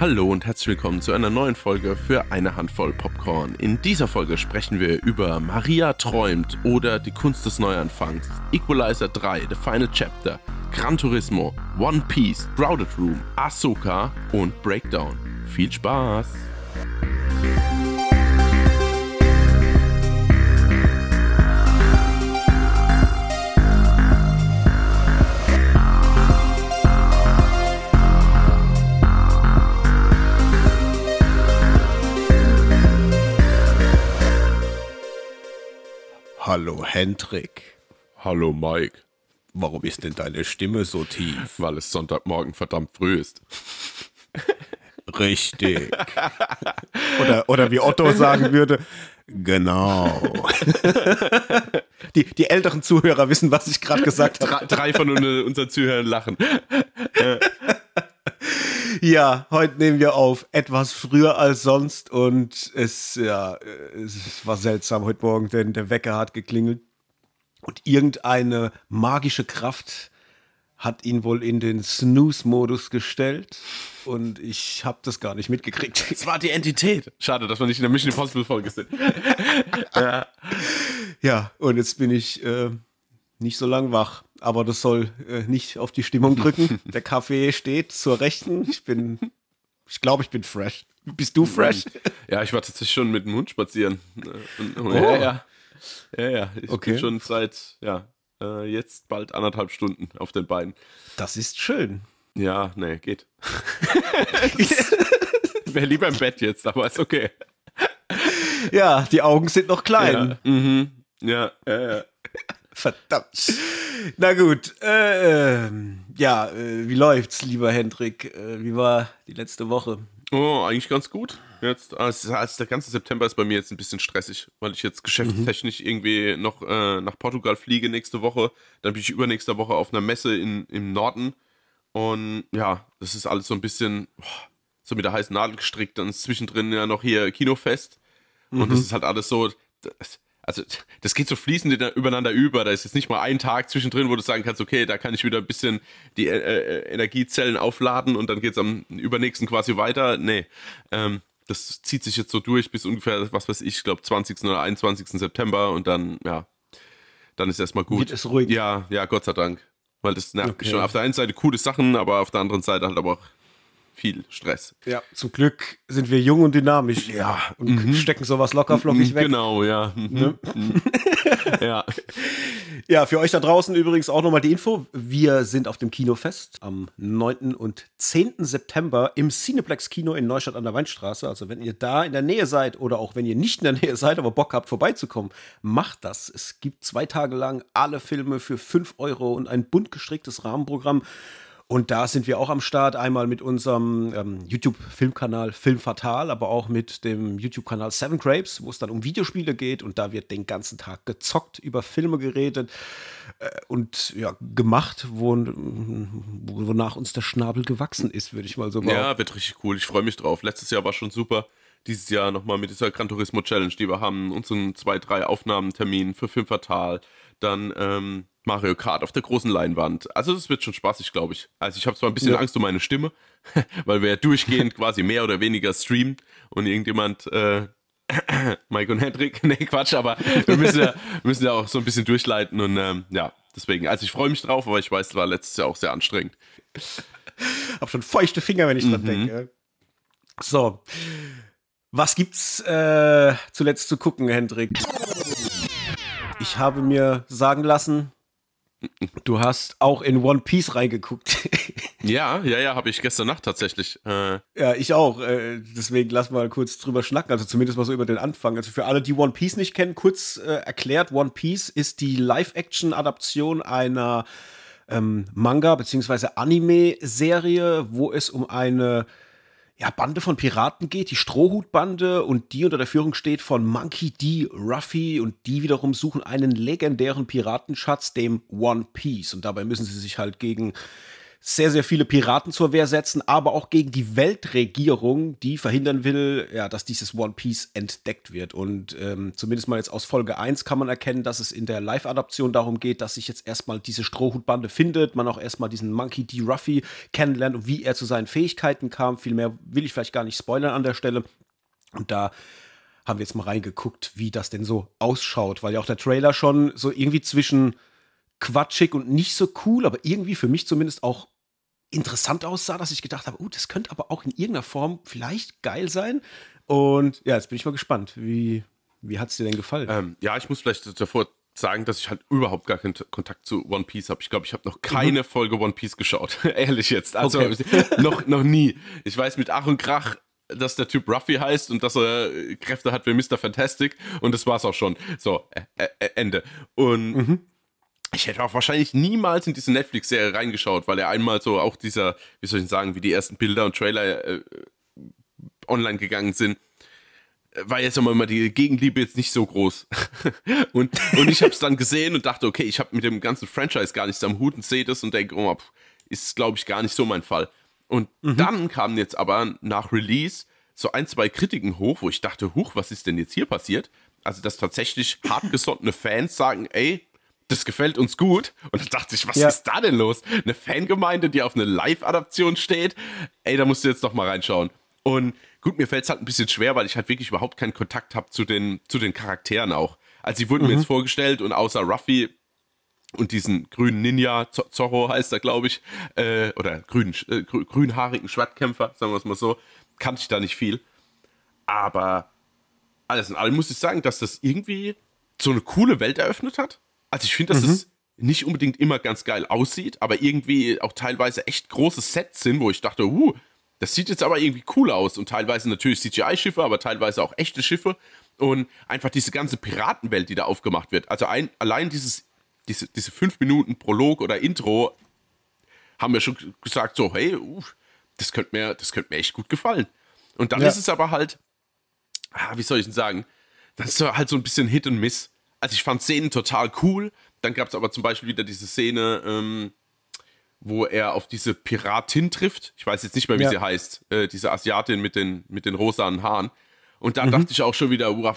Hallo und herzlich willkommen zu einer neuen Folge für eine Handvoll Popcorn. In dieser Folge sprechen wir über Maria träumt oder die Kunst des Neuanfangs, Equalizer 3, The Final Chapter, Gran Turismo, One Piece, Crowded Room, Ahsoka und Breakdown. Viel Spaß! Hallo Hendrik. Hallo Mike, Warum ist denn deine Stimme so tief? weil es Sonntagmorgen verdammt früh ist. Richtig. Oder, oder wie Otto sagen würde, genau. Die, die älteren Zuhörer wissen, was ich gerade gesagt habe. Drei, drei von un- unseren Zuhörern lachen. Ja, heute nehmen wir auf etwas früher als sonst und es, ja, es war seltsam heute Morgen, denn der Wecker hat geklingelt und irgendeine magische Kraft hat ihn wohl in den Snooze-Modus gestellt und ich habe das gar nicht mitgekriegt. Es war die Entität. Schade, dass wir nicht in der Mission Impossible Folge sind. Ja, und jetzt bin ich äh, nicht so lang wach. Aber das soll äh, nicht auf die Stimmung drücken. Der Kaffee steht zur Rechten. Ich bin, ich glaube, ich bin fresh. Bist du fresh? Ja, ich war tatsächlich schon mit dem Hund spazieren. Äh, Oh. Ja, ja. Ja, ja. Ich Okay. bin schon seit, ja, äh, jetzt bald anderthalb Stunden auf den Beinen. Das ist schön. Ja, nee, geht. Wäre lieber im Bett jetzt, aber ist okay. Ja, die Augen sind noch klein. Ja, mhm. ja, ja, ja. Verdammt. Na gut. Äh, ähm, ja, äh, wie läuft's, lieber Hendrik? Äh, wie war die letzte Woche? Oh, eigentlich ganz gut. Jetzt, also, der ganze September ist bei mir jetzt ein bisschen stressig, weil ich jetzt geschäftstechnisch irgendwie noch äh, nach Portugal fliege nächste Woche. Dann bin ich übernächste Woche auf einer Messe in, im Norden. Und ja, das ist alles so ein bisschen boah, so mit der heißen Nadel gestrickt. Dann ist zwischendrin ja noch hier Kinofest. Und das ist halt alles so. Das, also, das geht so fließend in- übereinander über. Da ist jetzt nicht mal ein Tag zwischendrin, wo du sagen kannst, okay, da kann ich wieder ein bisschen die äh, äh, Energiezellen aufladen und dann geht es am übernächsten quasi weiter. Nee. Ähm, das zieht sich jetzt so durch bis ungefähr, was weiß ich, ich glaube 20. oder 21. September und dann, ja, dann ist erstmal gut. Wird es ruhig? Ja, ja, Gott sei Dank. Weil das nervt Okay. schon. Auf der einen Seite coole Sachen, aber auf der anderen Seite halt aber auch viel Stress. Ja, zum Glück sind wir jung und dynamisch. Ja. Und stecken sowas lockerflockig weg. Genau, ja. Mhm. Mhm. ja. Ja, für euch da draußen übrigens auch nochmal die Info. Wir sind auf dem Kinofest am 9. und 10. September im Cineplex Kino in Neustadt an der Weinstraße. Also wenn ihr da in der Nähe seid oder auch wenn ihr nicht in der Nähe seid, aber Bock habt vorbeizukommen, macht das. Es gibt zwei Tage lang alle Filme für 5 Euro und ein bunt gestricktes Rahmenprogramm. Und da sind wir auch am Start, einmal mit unserem ähm, YouTube-Filmkanal Film Fatal, aber auch mit dem YouTube-Kanal Seven Grapes, wo es dann um Videospiele geht und da wird den ganzen Tag gezockt, über Filme geredet äh, und ja, gemacht, wo, wonach uns der Schnabel gewachsen ist, würde ich mal so behaupten. Ja, wird richtig cool. Ich freue mich drauf. Letztes Jahr war schon super. Dieses Jahr nochmal mit dieser Gran Turismo Challenge, die wir haben, unseren zwei, drei Aufnahmetermin für Film Fatal, dann ähm, Mario Kart auf der großen Leinwand. Also das wird schon spaßig, glaube ich. Also ich habe zwar ein bisschen Ja. Angst um meine Stimme, weil wir ja durchgehend quasi mehr oder weniger streamen und irgendjemand äh, Mike und Hendrik, nee, Quatsch, aber wir müssen ja, müssen ja auch so ein bisschen durchleiten und ähm, ja, deswegen, also ich freue mich drauf, aber ich weiß, es war letztes Jahr auch sehr anstrengend. Hab schon feuchte Finger, wenn ich dran denke. So. Was gibt's äh, zuletzt zu gucken, Hendrik? Ich habe mir sagen lassen, du hast auch in One Piece reingeguckt. Ja, ja, ja, habe ich gestern Nacht tatsächlich. Äh, ja, ich auch. Äh, deswegen lass mal kurz drüber schnacken. Also zumindest mal so über den Anfang. Also für alle, die One Piece nicht kennen, kurz äh, erklärt, One Piece ist die Live-Action-Adaption einer ähm, Manga- bzw. Anime-Serie, wo es um eine ja, Bande von Piraten geht, die Strohhutbande, und die unter der Führung steht von Monkey D. Ruffy, und die wiederum suchen einen legendären Piratenschatz, dem One Piece. Und dabei müssen sie sich halt gegen sehr, sehr viele Piraten zur Wehr setzen, aber auch gegen die Weltregierung, die verhindern will, ja, dass dieses One Piece entdeckt wird. Und ähm, zumindest mal jetzt aus Folge 1 kann man erkennen, dass es in der Live-Adaption darum geht, dass sich jetzt erstmal diese Strohhutbande findet, man auch erstmal diesen Monkey D. Ruffy kennenlernt und wie er zu seinen Fähigkeiten kam. Viel mehr will ich vielleicht gar nicht spoilern an der Stelle. Und da haben wir jetzt mal reingeguckt, wie das denn so ausschaut, weil ja auch der Trailer schon so irgendwie zwischen quatschig und nicht so cool, aber irgendwie für mich zumindest auch interessant aussah, dass ich gedacht habe, oh, das könnte aber auch in irgendeiner Form vielleicht geil sein. Und ja, jetzt bin ich mal gespannt. Wie, wie hat es dir denn gefallen? Ähm, ja, ich muss vielleicht davor sagen, dass ich halt überhaupt gar keinen Kontakt zu One Piece habe. Ich glaube, ich habe noch keine mhm. Folge One Piece geschaut. Ehrlich jetzt. Also okay. noch, noch nie. Ich weiß mit Ach und Krach, dass der Typ Ruffy heißt und dass er Kräfte hat wie Mr. Fantastic und das war's auch schon. So, äh, äh, Ende. Und mhm ich hätte auch wahrscheinlich niemals in diese Netflix-Serie reingeschaut, weil er einmal so auch dieser, wie soll ich sagen, wie die ersten Bilder und Trailer äh, online gegangen sind, war jetzt immer die Gegenliebe jetzt nicht so groß. und, und ich habe es dann gesehen und dachte, okay, ich habe mit dem ganzen Franchise gar nichts am Hut und sehe das und denke, oh, pff, ist glaube ich gar nicht so mein Fall. Und mhm. dann kamen jetzt aber nach Release so ein, zwei Kritiken hoch, wo ich dachte, huch, was ist denn jetzt hier passiert? Also, dass tatsächlich hartgesottene Fans sagen, ey, das gefällt uns gut. Und dann dachte ich, was ja. ist da denn los? Eine Fangemeinde, die auf eine Live-Adaption steht? Ey, da musst du jetzt doch mal reinschauen. Und gut, mir fällt es halt ein bisschen schwer, weil ich halt wirklich überhaupt keinen Kontakt habe zu den, zu den Charakteren auch. Also, sie wurden mhm. mir jetzt vorgestellt und außer Ruffy und diesen grünen Ninja, Zorro heißt er, glaube ich, äh, oder grün, äh, grünhaarigen Schwertkämpfer, sagen wir es mal so, kannte ich da nicht viel. Aber alles in allem muss ich sagen, dass das irgendwie so eine coole Welt eröffnet hat. Also ich finde, dass mhm. es nicht unbedingt immer ganz geil aussieht, aber irgendwie auch teilweise echt große Sets sind, wo ich dachte, uh, das sieht jetzt aber irgendwie cool aus. Und teilweise natürlich CGI-Schiffe, aber teilweise auch echte Schiffe. Und einfach diese ganze Piratenwelt, die da aufgemacht wird. Also ein, allein dieses, diese, diese fünf Minuten Prolog oder Intro haben wir schon gesagt, so, hey, uh, das könnte mir, das könnte mir echt gut gefallen. Und dann ja. ist es aber halt, ah, wie soll ich denn sagen, das ist halt so ein bisschen Hit und Miss also ich fand Szenen total cool. Dann gab es aber zum Beispiel wieder diese Szene, ähm, wo er auf diese Piratin trifft. Ich weiß jetzt nicht mehr, wie ja. sie heißt. Äh, diese Asiatin mit den, mit den rosanen Haaren. Und da mhm. dachte ich auch schon wieder, oh,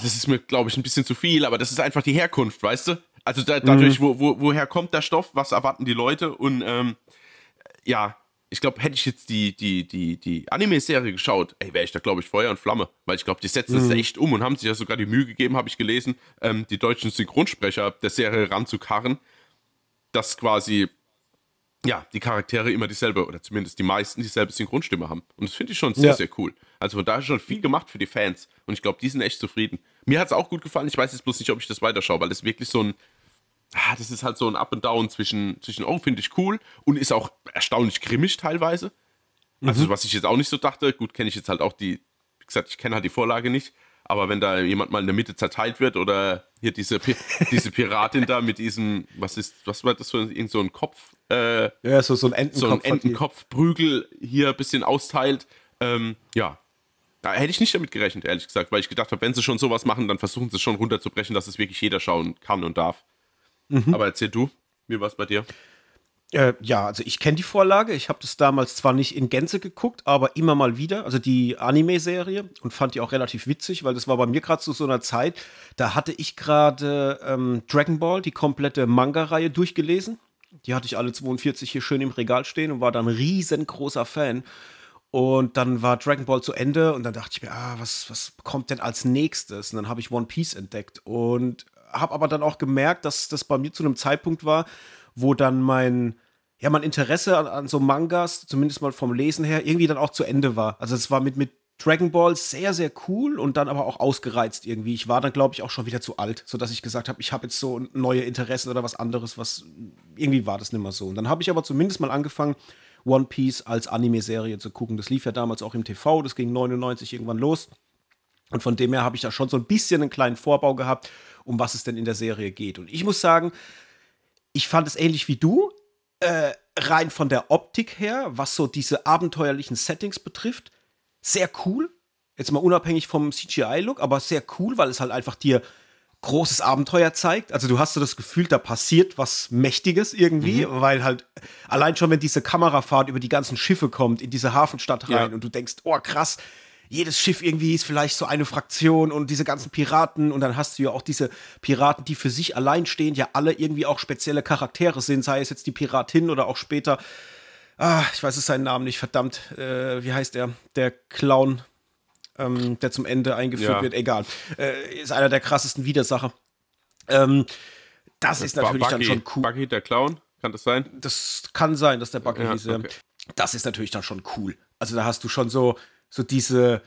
das ist mir, glaube ich, ein bisschen zu viel, aber das ist einfach die Herkunft, weißt du? Also da, dadurch, mhm. wo, wo, woher kommt der Stoff, was erwarten die Leute und ähm, ja, ich glaube, hätte ich jetzt die, die, die, die Anime-Serie geschaut, ey, wäre ich da, glaube ich, Feuer und Flamme. Weil ich glaube, die setzen es mhm. echt um und haben sich ja sogar die Mühe gegeben, habe ich gelesen, ähm, die deutschen Synchronsprecher der Serie ranzukarren, dass quasi, ja, die Charaktere immer dieselbe, oder zumindest die meisten dieselbe Synchronstimme haben. Und das finde ich schon sehr, ja. sehr cool. Also von daher schon viel gemacht für die Fans. Und ich glaube, die sind echt zufrieden. Mir hat es auch gut gefallen. Ich weiß jetzt bloß nicht, ob ich das weiterschaue, weil es wirklich so ein ah, das ist halt so ein Up and Down zwischen, zwischen oh, finde ich cool und ist auch erstaunlich grimmig teilweise. Also, mhm. was ich jetzt auch nicht so dachte, gut, kenne ich jetzt halt auch die, wie gesagt, ich kenne halt die Vorlage nicht, aber wenn da jemand mal in der Mitte zerteilt wird oder hier diese, diese Piratin da mit diesem, was ist, was war das für irgend so ein Kopf? Äh, ja, so, so ein Entenkopf. So ein Entenkopfprügel hier ein bisschen austeilt. Ähm, ja, da hätte ich nicht damit gerechnet, ehrlich gesagt, weil ich gedacht habe, wenn sie schon sowas machen, dann versuchen sie es schon runterzubrechen, dass es wirklich jeder schauen kann und darf. Mhm. Aber erzähl du, wie war es bei dir? Äh, ja, also ich kenne die Vorlage. Ich habe das damals zwar nicht in Gänze geguckt, aber immer mal wieder. Also die Anime-Serie und fand die auch relativ witzig, weil das war bei mir gerade zu so einer Zeit. Da hatte ich gerade ähm, Dragon Ball, die komplette Manga-Reihe durchgelesen. Die hatte ich alle 42 hier schön im Regal stehen und war dann riesengroßer Fan. Und dann war Dragon Ball zu Ende und dann dachte ich mir, ah, was, was kommt denn als nächstes? Und dann habe ich One Piece entdeckt. Und habe aber dann auch gemerkt, dass das bei mir zu einem Zeitpunkt war, wo dann mein, ja, mein Interesse an, an so Mangas, zumindest mal vom Lesen her, irgendwie dann auch zu Ende war. Also es war mit, mit Dragon Ball sehr, sehr cool und dann aber auch ausgereizt irgendwie. Ich war dann, glaube ich, auch schon wieder zu alt, sodass ich gesagt habe, ich habe jetzt so neue Interessen oder was anderes, was irgendwie war das nicht mehr so. Und dann habe ich aber zumindest mal angefangen, One Piece als Anime-Serie zu gucken. Das lief ja damals auch im TV, das ging 99 irgendwann los. Und von dem her habe ich da schon so ein bisschen einen kleinen Vorbau gehabt um was es denn in der Serie geht. Und ich muss sagen, ich fand es ähnlich wie du, äh, rein von der Optik her, was so diese abenteuerlichen Settings betrifft, sehr cool. Jetzt mal unabhängig vom CGI-Look, aber sehr cool, weil es halt einfach dir großes Abenteuer zeigt. Also du hast so das Gefühl, da passiert was Mächtiges irgendwie, mhm. weil halt allein schon, wenn diese Kamerafahrt über die ganzen Schiffe kommt, in diese Hafenstadt rein ja. und du denkst, oh krass, jedes Schiff irgendwie ist vielleicht so eine Fraktion und diese ganzen Piraten und dann hast du ja auch diese Piraten, die für sich allein stehen, ja alle irgendwie auch spezielle Charaktere sind, sei es jetzt die Piratin oder auch später, ah, ich weiß es seinen Namen nicht, verdammt, äh, wie heißt er, der Clown, ähm, der zum Ende eingeführt ja. wird, egal. Äh, ist einer der krassesten Widersacher. Ähm, das, das ist natürlich Bucky, dann schon cool. Buggy, der Clown, kann das sein? Das kann sein, dass der Buggy ja, hieß. Okay. Das ist natürlich dann schon cool. Also da hast du schon so, so diese,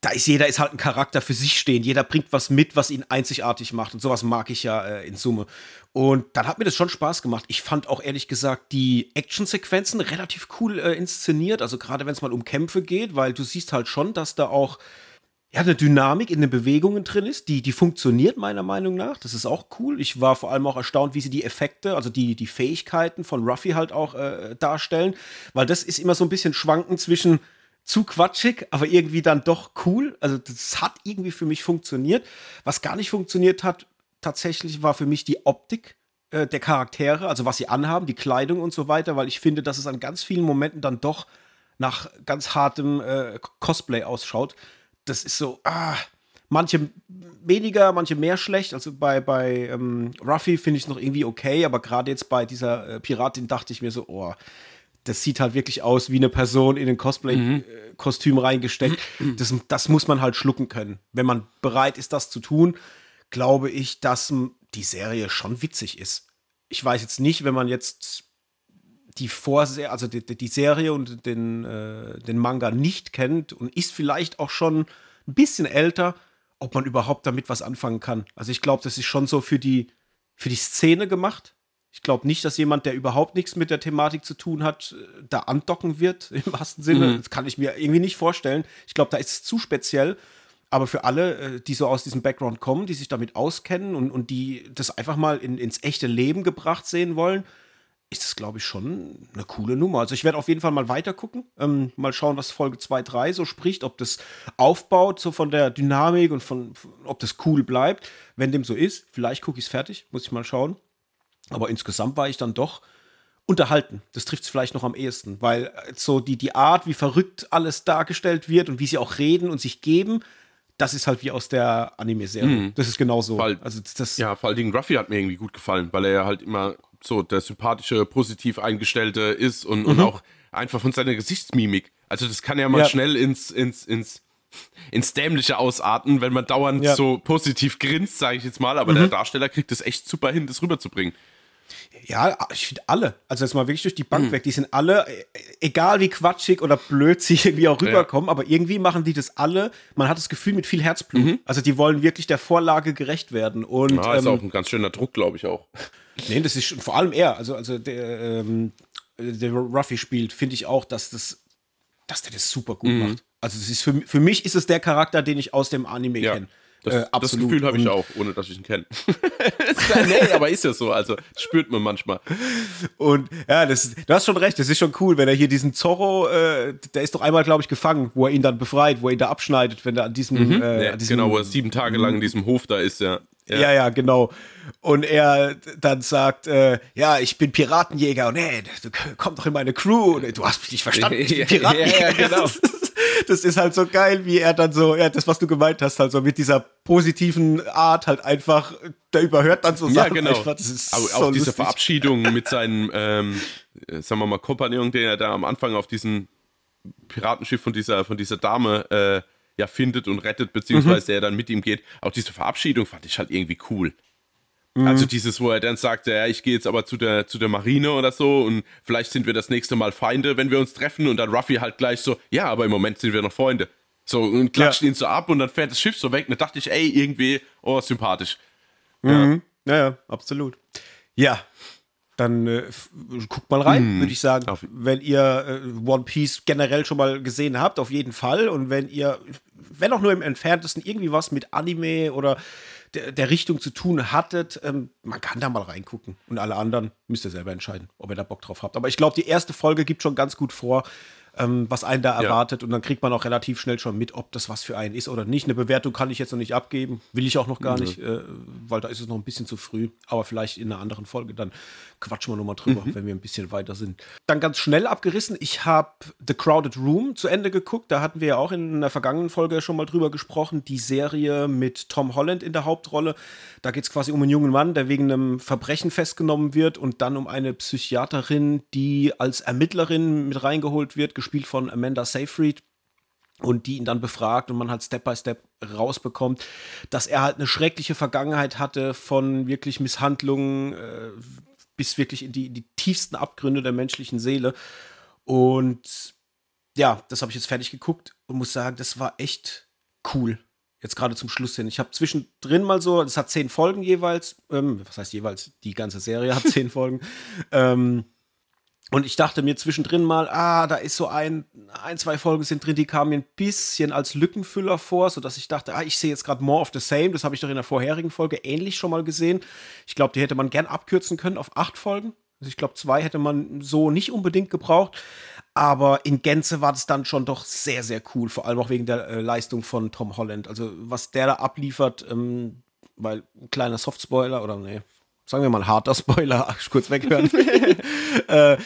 da ist jeder ist halt ein Charakter für sich stehen. Jeder bringt was mit, was ihn einzigartig macht. Und sowas mag ich ja äh, in Summe. Und dann hat mir das schon Spaß gemacht. Ich fand auch ehrlich gesagt die Actionsequenzen relativ cool äh, inszeniert. Also gerade wenn es mal um Kämpfe geht, weil du siehst halt schon, dass da auch ja, eine Dynamik in den Bewegungen drin ist, die, die funktioniert meiner Meinung nach. Das ist auch cool. Ich war vor allem auch erstaunt, wie sie die Effekte, also die, die Fähigkeiten von Ruffy halt auch äh, darstellen, weil das ist immer so ein bisschen schwanken zwischen zu quatschig, aber irgendwie dann doch cool. Also das hat irgendwie für mich funktioniert. Was gar nicht funktioniert hat, tatsächlich war für mich die Optik äh, der Charaktere, also was sie anhaben, die Kleidung und so weiter, weil ich finde, dass es an ganz vielen Momenten dann doch nach ganz hartem äh, Cosplay ausschaut. Das ist so, ah, manche weniger, manche mehr schlecht. Also bei, bei ähm, Ruffy finde ich es noch irgendwie okay, aber gerade jetzt bei dieser äh, Piratin dachte ich mir so, oh, das sieht halt wirklich aus wie eine Person in ein Cosplay-Kostüm mhm. reingesteckt. Das, das muss man halt schlucken können. Wenn man bereit ist, das zu tun, glaube ich, dass die Serie schon witzig ist. Ich weiß jetzt nicht, wenn man jetzt die Vorserie, also die, die, Serie und den, äh, den Manga nicht kennt und ist vielleicht auch schon ein bisschen älter, ob man überhaupt damit was anfangen kann. Also ich glaube, das ist schon so für die, für die Szene gemacht. Ich glaube nicht, dass jemand, der überhaupt nichts mit der Thematik zu tun hat, äh, da andocken wird, im wahrsten Sinne. Mhm. Das kann ich mir irgendwie nicht vorstellen. Ich glaube, da ist es zu speziell. Aber für alle, äh, die so aus diesem Background kommen, die sich damit auskennen und, und die das einfach mal in, ins echte Leben gebracht sehen wollen, ist das, glaube ich, schon eine coole Nummer. Also ich werde auf jeden Fall mal weiter gucken, ähm, mal schauen, was Folge 2, 3 so spricht, ob das aufbaut, so von der Dynamik und von, ob das cool bleibt. Wenn dem so ist, vielleicht gucke ich es fertig, muss ich mal schauen. Aber insgesamt war ich dann doch unterhalten. Das trifft es vielleicht noch am ehesten, weil äh, so die, die Art, wie verrückt alles dargestellt wird und wie sie auch reden und sich geben, das ist halt wie aus der Anime-Serie. Mhm. Das ist genau so. also das ja, vor allen Dingen Ruffy hat mir irgendwie gut gefallen, weil er ja halt immer so der sympathische, positiv eingestellte ist und, mhm. und auch einfach von seiner Gesichtsmimik. Also das kann ja mal ja. schnell ins, ins, ins, ins Dämliche ausarten, wenn man dauernd ja. so positiv grinst, sage ich jetzt mal. Aber mhm. der Darsteller kriegt es echt super hin, das rüberzubringen. Ja, ich finde alle. Also jetzt mal wirklich durch die Bank mhm. weg. Die sind alle, äh, egal wie quatschig oder blöd sie irgendwie auch rüberkommen, ja. aber irgendwie machen die das alle. Man hat das Gefühl mit viel Herzblut. Mhm. Also die wollen wirklich der Vorlage gerecht werden. Und, ja, ist ähm, auch ein ganz schöner Druck, glaube ich auch. Nee, das ist vor allem er. Also, also der, ähm, der Ruffy spielt, finde ich auch, dass das, dass der das super gut mhm. macht. Also das ist für, für mich ist es der Charakter, den ich aus dem Anime ja. kenne. Das, äh, das Gefühl habe ich auch, ohne dass ich ihn kenne. nee, aber ist ja so, also spürt man manchmal. Und ja, das, du hast schon recht, das ist schon cool, wenn er hier diesen Zorro, äh, der ist doch einmal, glaube ich, gefangen, wo er ihn dann befreit, wo er ihn da abschneidet, wenn er an diesem, mhm. äh, an diesem Genau, wo er sieben Tage lang in diesem Hof da ist, ja. Ja. ja, ja, genau. Und er dann sagt, äh, ja, ich bin Piratenjäger und hey, du komm doch in meine Crew. Und, du hast mich nicht verstanden, ich bin Piratenjäger. ja, ja, genau. das ist halt so geil, wie er dann so, ja, das, was du gemeint hast, halt so mit dieser positiven Art halt einfach, der überhört dann so Sachen. Ja, genau. Einfach, das ist Aber so auch diese Verabschiedung mit seinem, ähm, sagen wir mal, Kompagnon, den er da am Anfang auf diesem Piratenschiff von dieser, von dieser Dame äh, ja findet und rettet, beziehungsweise mhm. er dann mit ihm geht. Auch diese Verabschiedung fand ich halt irgendwie cool. Mhm. Also dieses, wo er dann sagt, ja, ich gehe jetzt aber zu der, zu der Marine oder so und vielleicht sind wir das nächste Mal Feinde, wenn wir uns treffen und dann Ruffy halt gleich so, ja, aber im Moment sind wir noch Freunde. So, und klatscht ja. ihn so ab und dann fährt das Schiff so weg. Und da dachte ich, ey, irgendwie, oh, sympathisch. Mhm. Ja. ja, ja, absolut. Ja, dann äh, guckt mal rein, mm, würde ich sagen. Wenn ihr äh, One Piece generell schon mal gesehen habt, auf jeden Fall. Und wenn ihr, wenn auch nur im entferntesten irgendwie was mit Anime oder der, der Richtung zu tun hattet, ähm, man kann da mal reingucken. Und alle anderen müsst ihr selber entscheiden, ob ihr da Bock drauf habt. Aber ich glaube, die erste Folge gibt schon ganz gut vor, ähm, was einen da erwartet. Ja. Und dann kriegt man auch relativ schnell schon mit, ob das was für einen ist oder nicht. Eine Bewertung kann ich jetzt noch nicht abgeben. Will ich auch noch gar mhm. nicht, äh, weil da ist es noch ein bisschen zu früh. Aber vielleicht in einer anderen Folge dann quatschen wir nochmal drüber, mhm. wenn wir ein bisschen weiter sind. Dann ganz schnell abgerissen. Ich habe The Crowded Room zu Ende geguckt. Da hatten wir ja auch in der vergangenen Folge schon mal drüber gesprochen. Die Serie mit Tom Holland in der Hauptrolle. Da geht es quasi um einen jungen Mann, der wegen einem Verbrechen festgenommen wird und dann um eine Psychiaterin, die als Ermittlerin mit reingeholt wird, gespielt von Amanda Seyfried und die ihn dann befragt und man halt Step by Step rausbekommt, dass er halt eine schreckliche Vergangenheit hatte von wirklich Misshandlungen äh, bis wirklich in die, in die tiefsten Abgründe der menschlichen Seele. Und ja, das habe ich jetzt fertig geguckt und muss sagen, das war echt cool. Jetzt gerade zum Schluss hin. Ich habe zwischendrin mal so, es hat zehn Folgen jeweils, ähm, was heißt jeweils, die ganze Serie hat zehn Folgen. Ähm, und ich dachte mir zwischendrin mal, ah, da ist so ein, ein, zwei Folgen sind drin, die kamen mir ein bisschen als Lückenfüller vor, sodass ich dachte, ah, ich sehe jetzt gerade More of the Same. Das habe ich doch in der vorherigen Folge ähnlich schon mal gesehen. Ich glaube, die hätte man gern abkürzen können auf acht Folgen. Also ich glaube, zwei hätte man so nicht unbedingt gebraucht. Aber in Gänze war das dann schon doch sehr, sehr cool. Vor allem auch wegen der äh, Leistung von Tom Holland. Also, was der da abliefert, ähm, weil ein kleiner Softspoiler oder nee, sagen wir mal harter Spoiler, kurz weghören. äh,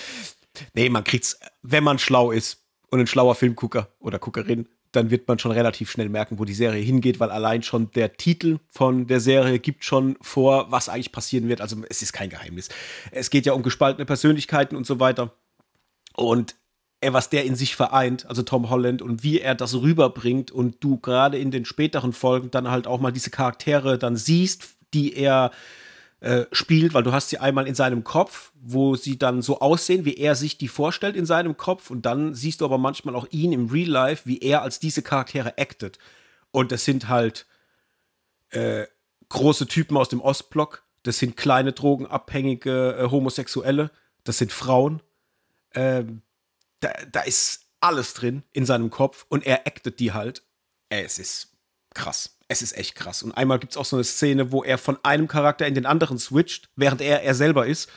nee, man kriegt's, wenn man schlau ist und ein schlauer Filmgucker oder Guckerin, dann wird man schon relativ schnell merken, wo die Serie hingeht, weil allein schon der Titel von der Serie gibt schon vor, was eigentlich passieren wird. Also es ist kein Geheimnis. Es geht ja um gespaltene Persönlichkeiten und so weiter. Und er, was der in sich vereint, also Tom Holland, und wie er das rüberbringt und du gerade in den späteren Folgen dann halt auch mal diese Charaktere dann siehst, die er äh, spielt, weil du hast sie einmal in seinem Kopf, wo sie dann so aussehen, wie er sich die vorstellt in seinem Kopf und dann siehst du aber manchmal auch ihn im Real Life, wie er als diese Charaktere actet. Und das sind halt äh, große Typen aus dem Ostblock, das sind kleine drogenabhängige äh, Homosexuelle, das sind Frauen. Ähm, da, da ist alles drin in seinem Kopf und er actet die halt. Es ist krass es ist echt krass. Und einmal gibt es auch so eine Szene, wo er von einem Charakter in den anderen switcht, während er er selber ist.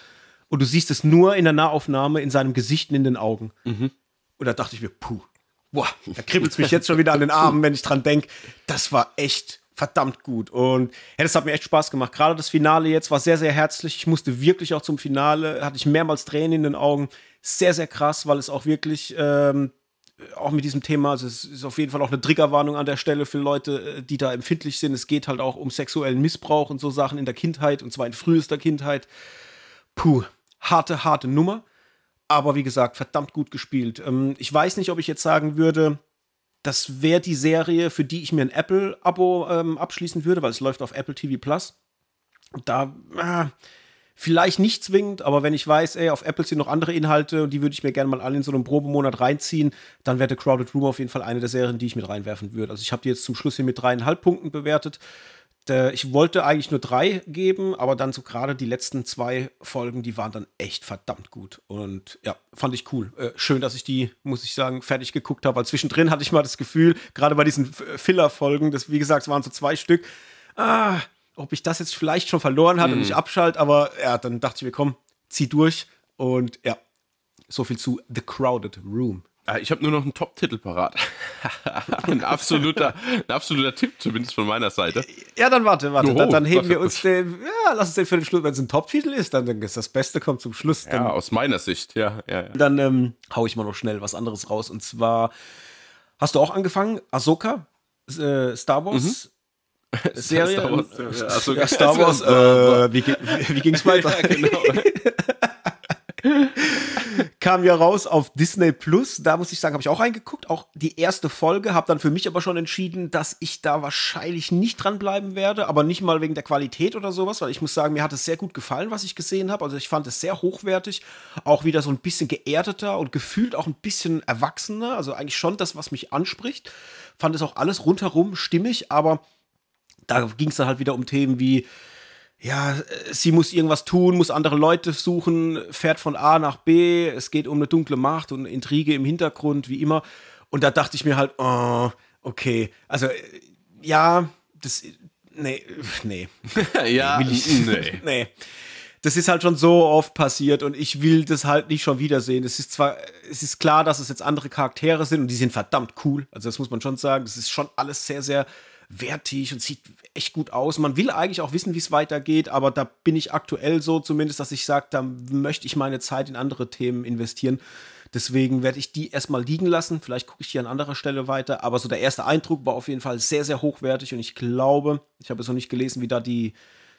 Und du siehst es nur in der Nahaufnahme in seinem Gesicht und in den Augen. Mhm. Und da dachte ich mir, puh, boah, da kribbelt es mich jetzt schon wieder an den Armen, wenn ich dran denke. Das war echt verdammt gut. Und ja, das hat mir echt Spaß gemacht. Gerade das Finale jetzt war sehr, sehr herzlich. Ich musste wirklich auch zum Finale, hatte ich mehrmals Tränen in den Augen. Sehr, sehr krass, weil es auch wirklich ähm, auch mit diesem Thema, also es ist auf jeden Fall auch eine Triggerwarnung an der Stelle für Leute, äh, die da empfindlich sind. Es geht halt auch um sexuellen Missbrauch und so Sachen in der Kindheit und zwar in frühester Kindheit. Puh, harte, harte Nummer. Aber wie gesagt, verdammt gut gespielt. Ähm, ich weiß nicht, ob ich jetzt sagen würde, das wäre die Serie, für die ich mir ein Apple-Abo ähm, abschließen würde, weil es läuft auf Apple TV Plus. Da, äh, Vielleicht nicht zwingend, aber wenn ich weiß, ey, auf Apple sind noch andere Inhalte und die würde ich mir gerne mal alle in so einem Probemonat reinziehen, dann wäre The Crowded Room auf jeden Fall eine der Serien, die ich mit reinwerfen würde. Also ich habe die jetzt zum Schluss hier mit dreieinhalb Punkten bewertet. Ich wollte eigentlich nur drei geben, aber dann so gerade die letzten zwei Folgen, die waren dann echt verdammt gut. Und ja, fand ich cool. Äh, schön, dass ich die, muss ich sagen, fertig geguckt habe, weil zwischendrin hatte ich mal das Gefühl, gerade bei diesen Filler-Folgen, das, wie gesagt, es waren so zwei Stück, ah, ob ich das jetzt vielleicht schon verloren hatte mm. und ich abschalte, aber ja, dann dachte ich mir, komm, zieh durch. Und ja, so viel zu The Crowded Room. Ah, ich habe nur noch einen Top-Titel parat. ein, absoluter, ein absoluter Tipp, zumindest von meiner Seite. Ja, dann warte, warte. dann, dann, heben wir uns den. Ja, lass uns den für den Schluss. Wenn es ein Top-Titel ist, dann, dann ist das Beste kommt zum Schluss. Dann, ja, aus meiner Sicht, ja. ja, ja. Dann ähm, hau ich mal noch schnell was anderes raus. Und zwar hast du auch angefangen, Ahsoka, äh, Star Wars. Mhm. Serie. Star Wars, ja, also, ja, Star Wars äh, wie, wie, wie ging es weiter? Ja, genau. Kam ja raus auf Disney Plus. Da muss ich sagen, habe ich auch reingeguckt. Auch die erste Folge. Habe dann für mich aber schon entschieden, dass ich da wahrscheinlich nicht dranbleiben werde. Aber nicht mal wegen der Qualität oder sowas. Weil ich muss sagen, mir hat es sehr gut gefallen, was ich gesehen habe. Also ich fand es sehr hochwertig. Auch wieder so ein bisschen geerdeter und gefühlt auch ein bisschen erwachsener. Also eigentlich schon das, was mich anspricht. Fand es auch alles rundherum stimmig. Aber da ging es dann halt wieder um Themen wie, ja, sie muss irgendwas tun, muss andere Leute suchen, fährt von A nach B, es geht um eine dunkle Macht und Intrige im Hintergrund, wie immer. Und da dachte ich mir halt, oh, okay, also ja, das, nee, nee. ja, nee. nee. das ist halt schon so oft passiert und ich will das halt nicht schon wiedersehen. Es ist zwar, es ist klar, dass es jetzt andere Charaktere sind und die sind verdammt cool. Also das muss man schon sagen. Das ist schon alles sehr, sehr wertig und sieht echt gut aus. Man will eigentlich auch wissen, wie es weitergeht, aber da bin ich aktuell so zumindest, dass ich sage, da möchte ich meine Zeit in andere Themen investieren. Deswegen werde ich die erstmal liegen lassen. Vielleicht gucke ich die an anderer Stelle weiter. Aber so der erste Eindruck war auf jeden Fall sehr, sehr hochwertig und ich glaube, ich habe es noch nicht gelesen, wie da die,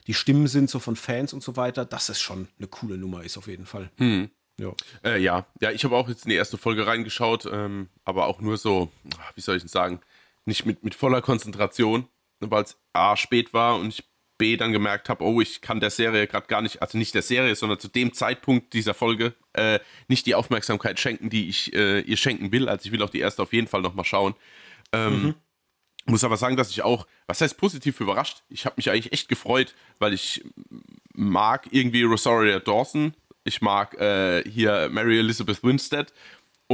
die Stimmen sind, so von Fans und so weiter, dass es schon eine coole Nummer ist, auf jeden Fall. Hm. Ja. Äh, ja. ja, ich habe auch jetzt in die erste Folge reingeschaut, ähm, aber auch nur so, wie soll ich denn sagen, nicht mit, mit voller Konzentration, weil es A spät war und ich B dann gemerkt habe, oh, ich kann der Serie gerade gar nicht, also nicht der Serie, sondern zu dem Zeitpunkt dieser Folge äh, nicht die Aufmerksamkeit schenken, die ich äh, ihr schenken will. Also ich will auch die erste auf jeden Fall nochmal schauen. Ähm, mhm. Muss aber sagen, dass ich auch, was heißt positiv überrascht? Ich habe mich eigentlich echt gefreut, weil ich mag irgendwie Rosaria Dawson. Ich mag äh, hier Mary Elizabeth Winstead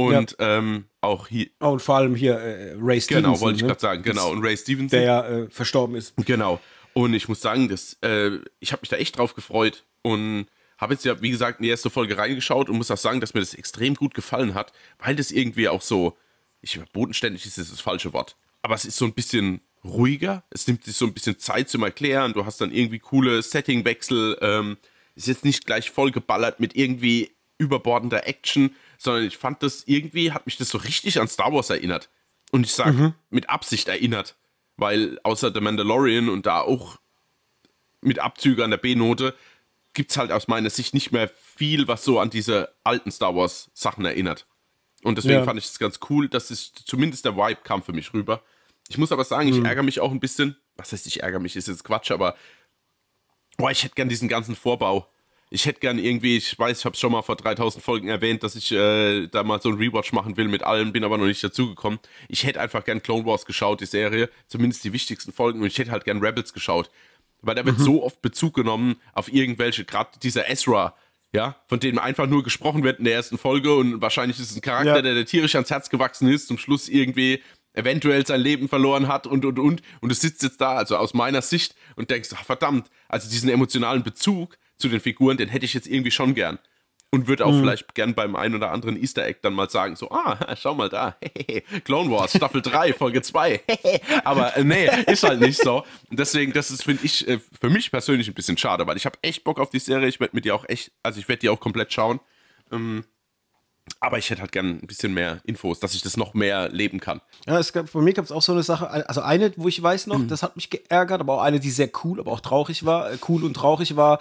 und ja. ähm, auch hier. Oh, und vor allem hier äh, Ray Stevenson. Genau, wollte ich ne? gerade sagen. Genau, und Ray Stevenson. Der ja äh, verstorben ist. Genau. Und ich muss sagen, das, äh, ich habe mich da echt drauf gefreut und habe jetzt ja, wie gesagt, in die erste Folge reingeschaut und muss auch sagen, dass mir das extrem gut gefallen hat, weil das irgendwie auch so, ich bodenständig ist das, das falsche Wort, aber es ist so ein bisschen ruhiger, es nimmt sich so ein bisschen Zeit zum Erklären, du hast dann irgendwie coole Settingwechsel, ähm, ist jetzt nicht gleich voll geballert mit irgendwie überbordender Action, sondern ich fand das irgendwie, hat mich das so richtig an Star Wars erinnert. Und ich sage, mhm. mit Absicht erinnert. Weil außer The Mandalorian und da auch mit Abzüge an der B-Note gibt es halt aus meiner Sicht nicht mehr viel, was so an diese alten Star Wars Sachen erinnert. Und deswegen ja. fand ich es ganz cool, dass es zumindest der Vibe kam für mich rüber. Ich muss aber sagen, mhm. ich ärgere mich auch ein bisschen. Was heißt, ich ärgere mich, ist jetzt Quatsch, aber boah, ich hätte gern diesen ganzen Vorbau ich hätte gern irgendwie, ich weiß, ich habe es schon mal vor 3000 Folgen erwähnt, dass ich äh, da mal so ein Rewatch machen will mit allen, bin aber noch nicht dazugekommen. Ich hätte einfach gern Clone Wars geschaut, die Serie, zumindest die wichtigsten Folgen, und ich hätte halt gern Rebels geschaut. Weil da wird mhm. so oft Bezug genommen auf irgendwelche, gerade dieser Ezra, ja, von dem einfach nur gesprochen wird in der ersten Folge und wahrscheinlich ist es ein Charakter, ja. der, der tierisch ans Herz gewachsen ist, zum Schluss irgendwie eventuell sein Leben verloren hat und und und und du sitzt jetzt da, also aus meiner Sicht und denkst, ach, verdammt, also diesen emotionalen Bezug, zu den Figuren, den hätte ich jetzt irgendwie schon gern. Und würde auch mhm. vielleicht gern beim einen oder anderen Easter Egg dann mal sagen, so, ah, schau mal da, Clone Wars, Staffel 3, Folge 2, aber äh, nee, ist halt nicht so. Und deswegen, das ist, finde ich, äh, für mich persönlich ein bisschen schade, weil ich habe echt Bock auf die Serie, ich werde mit dir auch echt, also ich werde die auch komplett schauen. Ähm, aber ich hätte halt gern ein bisschen mehr Infos, dass ich das noch mehr leben kann. Ja, es gab, von mir gab es auch so eine Sache, also eine, wo ich weiß noch, mhm. das hat mich geärgert, aber auch eine, die sehr cool, aber auch traurig war, äh, cool und traurig war.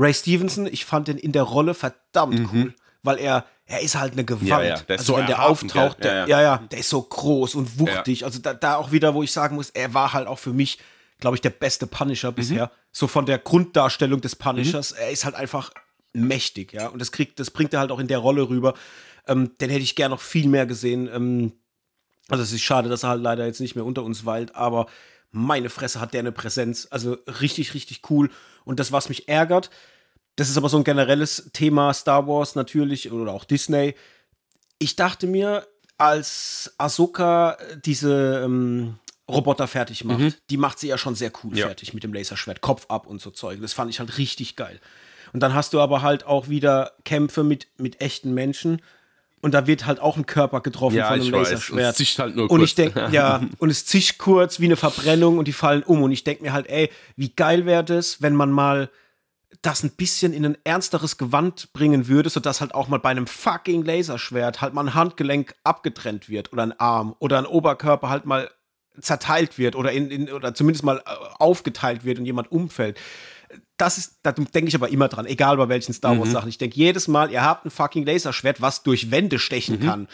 Ray Stevenson, ich fand den in der Rolle verdammt mhm. cool, weil er er ist halt eine Gewalt. Ja, ja. Der ist also so wenn der auftaucht, der, ja, ja, der ist so groß und wuchtig. Also da, da, auch wieder, wo ich sagen muss, er war halt auch für mich, glaube ich, der beste Punisher mhm. bisher. So von der Grunddarstellung des Punishers. Mhm. Er ist halt einfach mächtig, ja. Und das kriegt, das bringt er halt auch in der Rolle rüber. Ähm, den hätte ich gern noch viel mehr gesehen. Ähm, also es ist schade, dass er halt leider jetzt nicht mehr unter uns weilt, aber meine Fresse hat der eine Präsenz. Also richtig, richtig cool. Und das, was mich ärgert, das ist aber so ein generelles Thema Star Wars natürlich oder auch Disney. Ich dachte mir, als Ahsoka diese ähm, Roboter fertig macht, mhm. die macht sie ja schon sehr cool ja. fertig mit dem Laserschwert, Kopf ab und so Zeug. Das fand ich halt richtig geil. Und dann hast du aber halt auch wieder Kämpfe mit, mit echten Menschen und da wird halt auch ein Körper getroffen ja, von einem Laserschwert. Es halt nur kurz. Und ich denke, ja, und es zischt kurz wie eine Verbrennung und die fallen um. Und ich denke mir halt, ey, wie geil wäre das, wenn man mal das ein bisschen in ein ernsteres Gewand bringen würde, sodass halt auch mal bei einem fucking Laserschwert halt mal ein Handgelenk abgetrennt wird oder ein Arm oder ein Oberkörper halt mal zerteilt wird oder in, in oder zumindest mal äh, aufgeteilt wird und jemand umfällt das ist, da denke ich aber immer dran, egal bei welchen Star Wars mhm. Sachen. Ich denke jedes Mal, ihr habt ein fucking Laserschwert, was durch Wände stechen mhm. kann,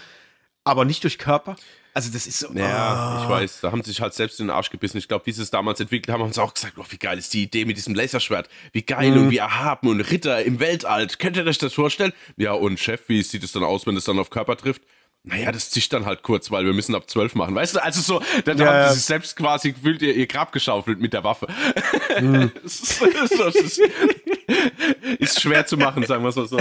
aber nicht durch Körper. Also das ist so. Ja, oh. ich weiß, da haben sie sich halt selbst in den Arsch gebissen. Ich glaube, wie sie es damals entwickelt haben, haben sie auch gesagt, oh, wie geil ist die Idee mit diesem Laserschwert. Wie geil mhm. und wie erhaben und Ritter im Weltall. Könnt ihr euch das vorstellen? Ja, und Chef, wie sieht es dann aus, wenn es dann auf Körper trifft? naja, das zischt dann halt kurz, weil wir müssen ab zwölf machen. Weißt du, also so, dann ja, haben sie sich selbst quasi gefühlt ihr, ihr Grab geschaufelt mit der Waffe. Das ist, schwer zu machen, sagen wir es mal so.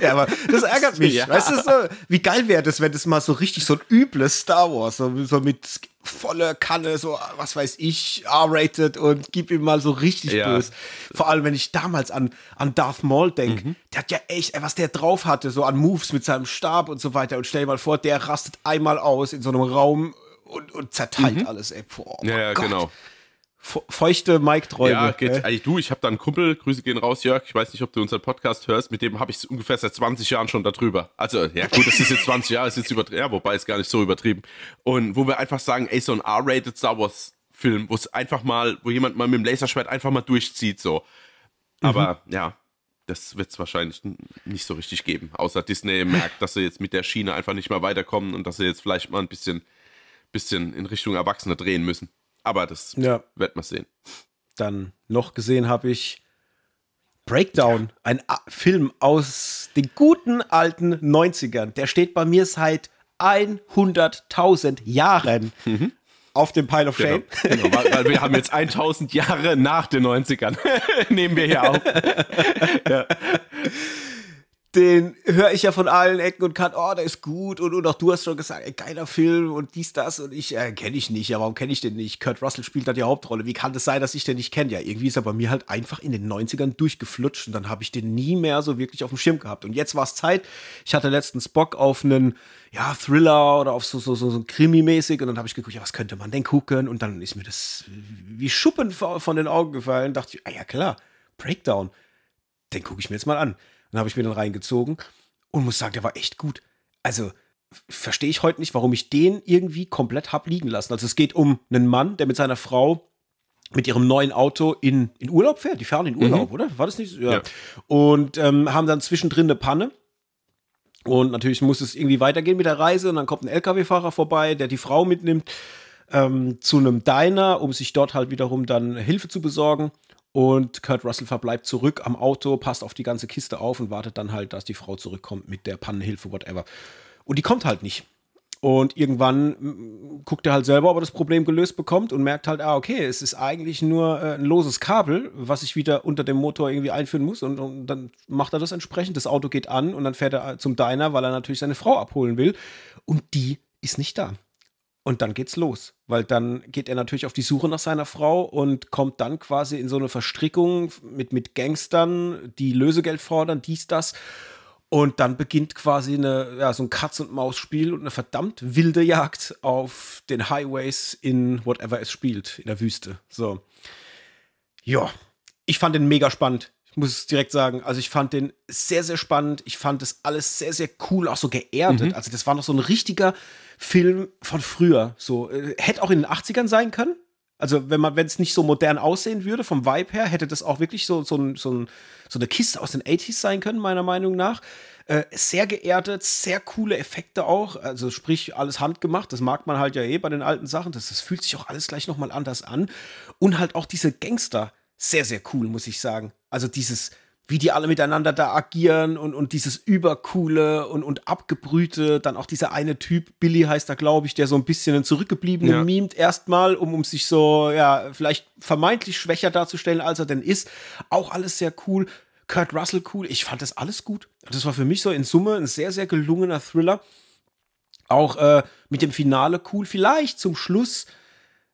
ja, aber das ärgert mich. Ja. Weißt du, so, wie geil wäre das, wenn das mal so richtig so ein übles Star Wars, so, so mit voller Kanne, so, was weiß ich, R-rated und gib ihm mal so richtig ja. böse. Vor allem, wenn ich damals an, an Darth Maul denke, mhm. der hat ja echt, was der drauf hatte, so an Moves mit seinem Stab und so weiter. Und stell dir mal vor, der rastet einmal aus in so einem Raum und, und zerteilt mhm. alles, ey. Boah, ja, ja genau feuchte Mike-Träume. Ja, geht. Eigentlich du, ich habe da einen Kumpel, Grüße gehen raus, Jörg. Ich weiß nicht, ob du unseren Podcast hörst, mit dem habe ich ungefähr seit 20 Jahren schon darüber. Also, ja gut, das ist jetzt 20 Jahre, ist jetzt übertrieben, ja, wobei ist gar nicht so übertrieben. Und wo wir einfach sagen, ey, so ein R-rated Star Wars Film, wo es einfach mal, wo jemand mal mit dem Laserschwert einfach mal durchzieht, so. Aber mhm. ja, das wird es wahrscheinlich nicht so richtig geben. Außer Disney merkt, dass sie jetzt mit der Schiene einfach nicht mehr weiterkommen und dass sie jetzt vielleicht mal ein bisschen, bisschen in Richtung Erwachsene drehen müssen. Aber das ja. wird man sehen. Dann noch gesehen habe ich Breakdown, ja. ein A Film aus den guten alten 90ern. Der steht bei mir seit 100.000 Jahren mhm. auf dem Pile of Shame. Genau, genau weil, weil, wir haben jetzt 1000 Jahre nach den 90ern. Nehmen wir hier auf. ja den höre ich ja von allen Ecken und kann, oh, der ist gut und, und auch du hast schon gesagt, ey, geiler Film und dies, das und ich äh, kenne ich nicht, ja, warum kenne ich den nicht? Kurt Russell spielt da die Hauptrolle, wie kann das sein, dass ich den nicht kenne? Ja, irgendwie ist er bei mir halt einfach in den 90ern durchgeflutscht und dann habe ich den nie mehr so wirklich auf dem Schirm gehabt und jetzt war es Zeit, ich hatte letztens Bock auf einen, ja, Thriller oder auf so, so, so, so Krimi-mäßig und dann habe ich geguckt, ja, was könnte man denn gucken und dann ist mir das wie Schuppen von den Augen gefallen, dachte ich, ah ja, klar, Breakdown, den gucke ich mir jetzt mal an. Dann habe ich mir dann reingezogen und muss sagen, der war echt gut. Also verstehe ich heute nicht, warum ich den irgendwie komplett hab liegen lassen. Also es geht um einen Mann, der mit seiner Frau mit ihrem neuen Auto in, in Urlaub fährt. Die fahren in Urlaub, mhm. oder? War das nicht? Ja. ja. Und ähm, haben dann zwischendrin eine Panne. Und natürlich muss es irgendwie weitergehen mit der Reise. Und dann kommt ein LKW-Fahrer vorbei, der die Frau mitnimmt ähm, zu einem Diner, um sich dort halt wiederum dann Hilfe zu besorgen. Und Kurt Russell verbleibt zurück am Auto, passt auf die ganze Kiste auf und wartet dann halt, dass die Frau zurückkommt mit der Pannenhilfe, whatever. Und die kommt halt nicht. Und irgendwann guckt er halt selber, ob er das Problem gelöst bekommt und merkt halt, ah, okay, es ist eigentlich nur äh, ein loses Kabel, was ich wieder unter dem Motor irgendwie einführen muss. Und, und, dann macht er das entsprechend. Das Auto geht an und dann fährt er zum Diner, weil er natürlich seine Frau abholen will. Und die ist nicht da. Und dann geht's los, weil dann geht er natürlich auf die Suche nach seiner Frau und kommt dann quasi in so eine Verstrickung mit, mit Gangstern, die Lösegeld fordern, dies, das. Und dann beginnt quasi eine, ja, so ein Katz-und-Maus-Spiel und eine verdammt wilde Jagd auf den Highways in whatever es spielt, in der Wüste. So. Ja, ich fand den mega spannend. Ich muss es direkt sagen. Also, ich fand den sehr, sehr spannend. Ich fand das alles sehr, sehr cool, auch so geerdet. Mhm. Also, das war noch so ein richtiger Film von früher. So, äh, hätte auch in den 80ern sein können. Also, wenn man, wenn es nicht so modern aussehen würde, vom Vibe her, hätte das auch wirklich so, so, ein, so, ein, so eine Kiste aus den 80s sein können, meiner Meinung nach. Äh, sehr geerdet, sehr coole Effekte auch. Also, sprich, alles handgemacht. Das mag man halt ja eh bei den alten Sachen. Das, das fühlt sich auch alles gleich nochmal anders an. Und halt auch diese Gangster. Sehr, sehr cool, muss ich sagen. Also, dieses wie die alle miteinander da agieren und, und dieses Übercoole und, und Abgebrühte, dann auch dieser eine Typ, Billy heißt er, glaube ich, der so ein bisschen einen zurückgebliebenen ja. mimt erstmal, um, um sich so, ja, vielleicht vermeintlich schwächer darzustellen, als er denn ist. Auch alles sehr cool. Kurt Russell cool. Ich fand das alles gut. Das war für mich so in Summe ein sehr, sehr gelungener Thriller. Auch äh, mit dem Finale cool. Vielleicht zum Schluss.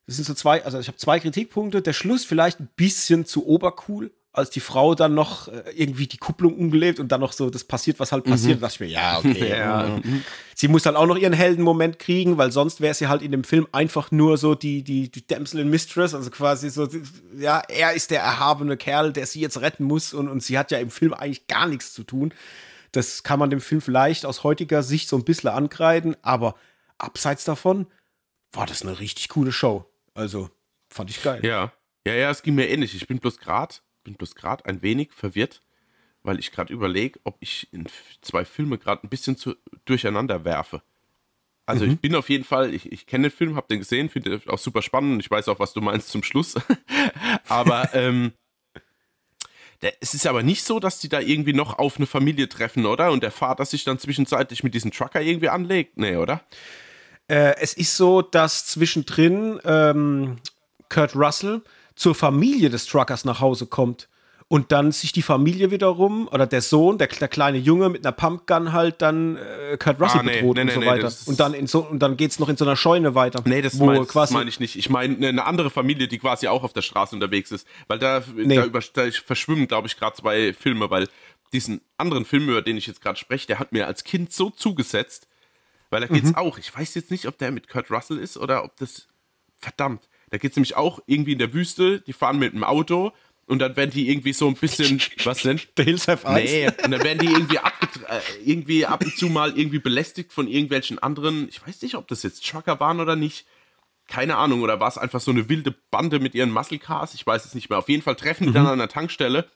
Das sind so zwei, also ich habe zwei Kritikpunkte. Der Schluss vielleicht ein bisschen zu obercool als die Frau dann noch äh, irgendwie die Kupplung umgelebt und dann noch so das passiert, was halt passiert, mhm. dachte ich mir, ja, okay. ja. Mhm. Sie muss dann auch noch ihren Heldenmoment kriegen, weil sonst wäre sie halt in dem Film einfach nur so die, die, die Damsel in Mistress, also quasi so, ja, er ist der erhabene Kerl, der sie jetzt retten muss und, und sie hat ja im Film eigentlich gar nichts zu tun. Das kann man dem Film vielleicht aus heutiger Sicht so ein bisschen ankreiden, aber abseits davon war das eine richtig coole Show. Also, fand ich geil. Ja. Ja, ja, es ging mir ähnlich. Ich bin bloß gerade bin bloß gerade ein wenig verwirrt, weil ich gerade überlege, ob ich in zwei Filme gerade ein bisschen zu, durcheinander werfe. Also mhm. ich bin auf jeden Fall, ich, ich kenne den Film, habe den gesehen, finde den auch super spannend und ich weiß auch, was du meinst zum Schluss. aber ähm, der, es ist aber nicht so, dass die da irgendwie noch auf eine Familie treffen, oder? Und der Vater sich dann zwischenzeitlich mit diesem Trucker irgendwie anlegt. Nee, oder? Äh, es ist so, dass zwischendrin ähm, Kurt Russell zur Familie des Truckers nach Hause kommt und dann sich die Familie wiederum oder der Sohn, der, der kleine Junge mit einer Pumpgun halt dann äh, Kurt Russell ah, nee, bedroht nee, nee, und so weiter. und dann in so und dann geht's noch in so einer Scheune weiter. Nee, das meine mein ich nicht. Ich meine eine andere Familie, die quasi auch auf der Straße unterwegs ist, weil da, da, über, da verschwimmen, glaube ich, gerade zwei Filme, weil diesen anderen Film, über den ich jetzt gerade spreche, der hat mir als Kind so zugesetzt, weil da geht's mhm. auch. Ich weiß jetzt nicht, ob der mit Kurt Russell ist oder ob das verdammt. Da geht's nämlich auch irgendwie in der Wüste. Die fahren mit einem Auto und dann werden die irgendwie so ein bisschen, was denn? The Hills Have Eyes? Nee, und dann werden die irgendwie, äh, irgendwie ab und zu mal irgendwie belästigt von irgendwelchen anderen, ich weiß nicht, ob das jetzt Trucker waren oder nicht, keine Ahnung, oder war es einfach so eine wilde Bande mit ihren Muscle Cars, ich weiß es nicht mehr. Auf jeden Fall treffen die mhm. dann an der Tankstelle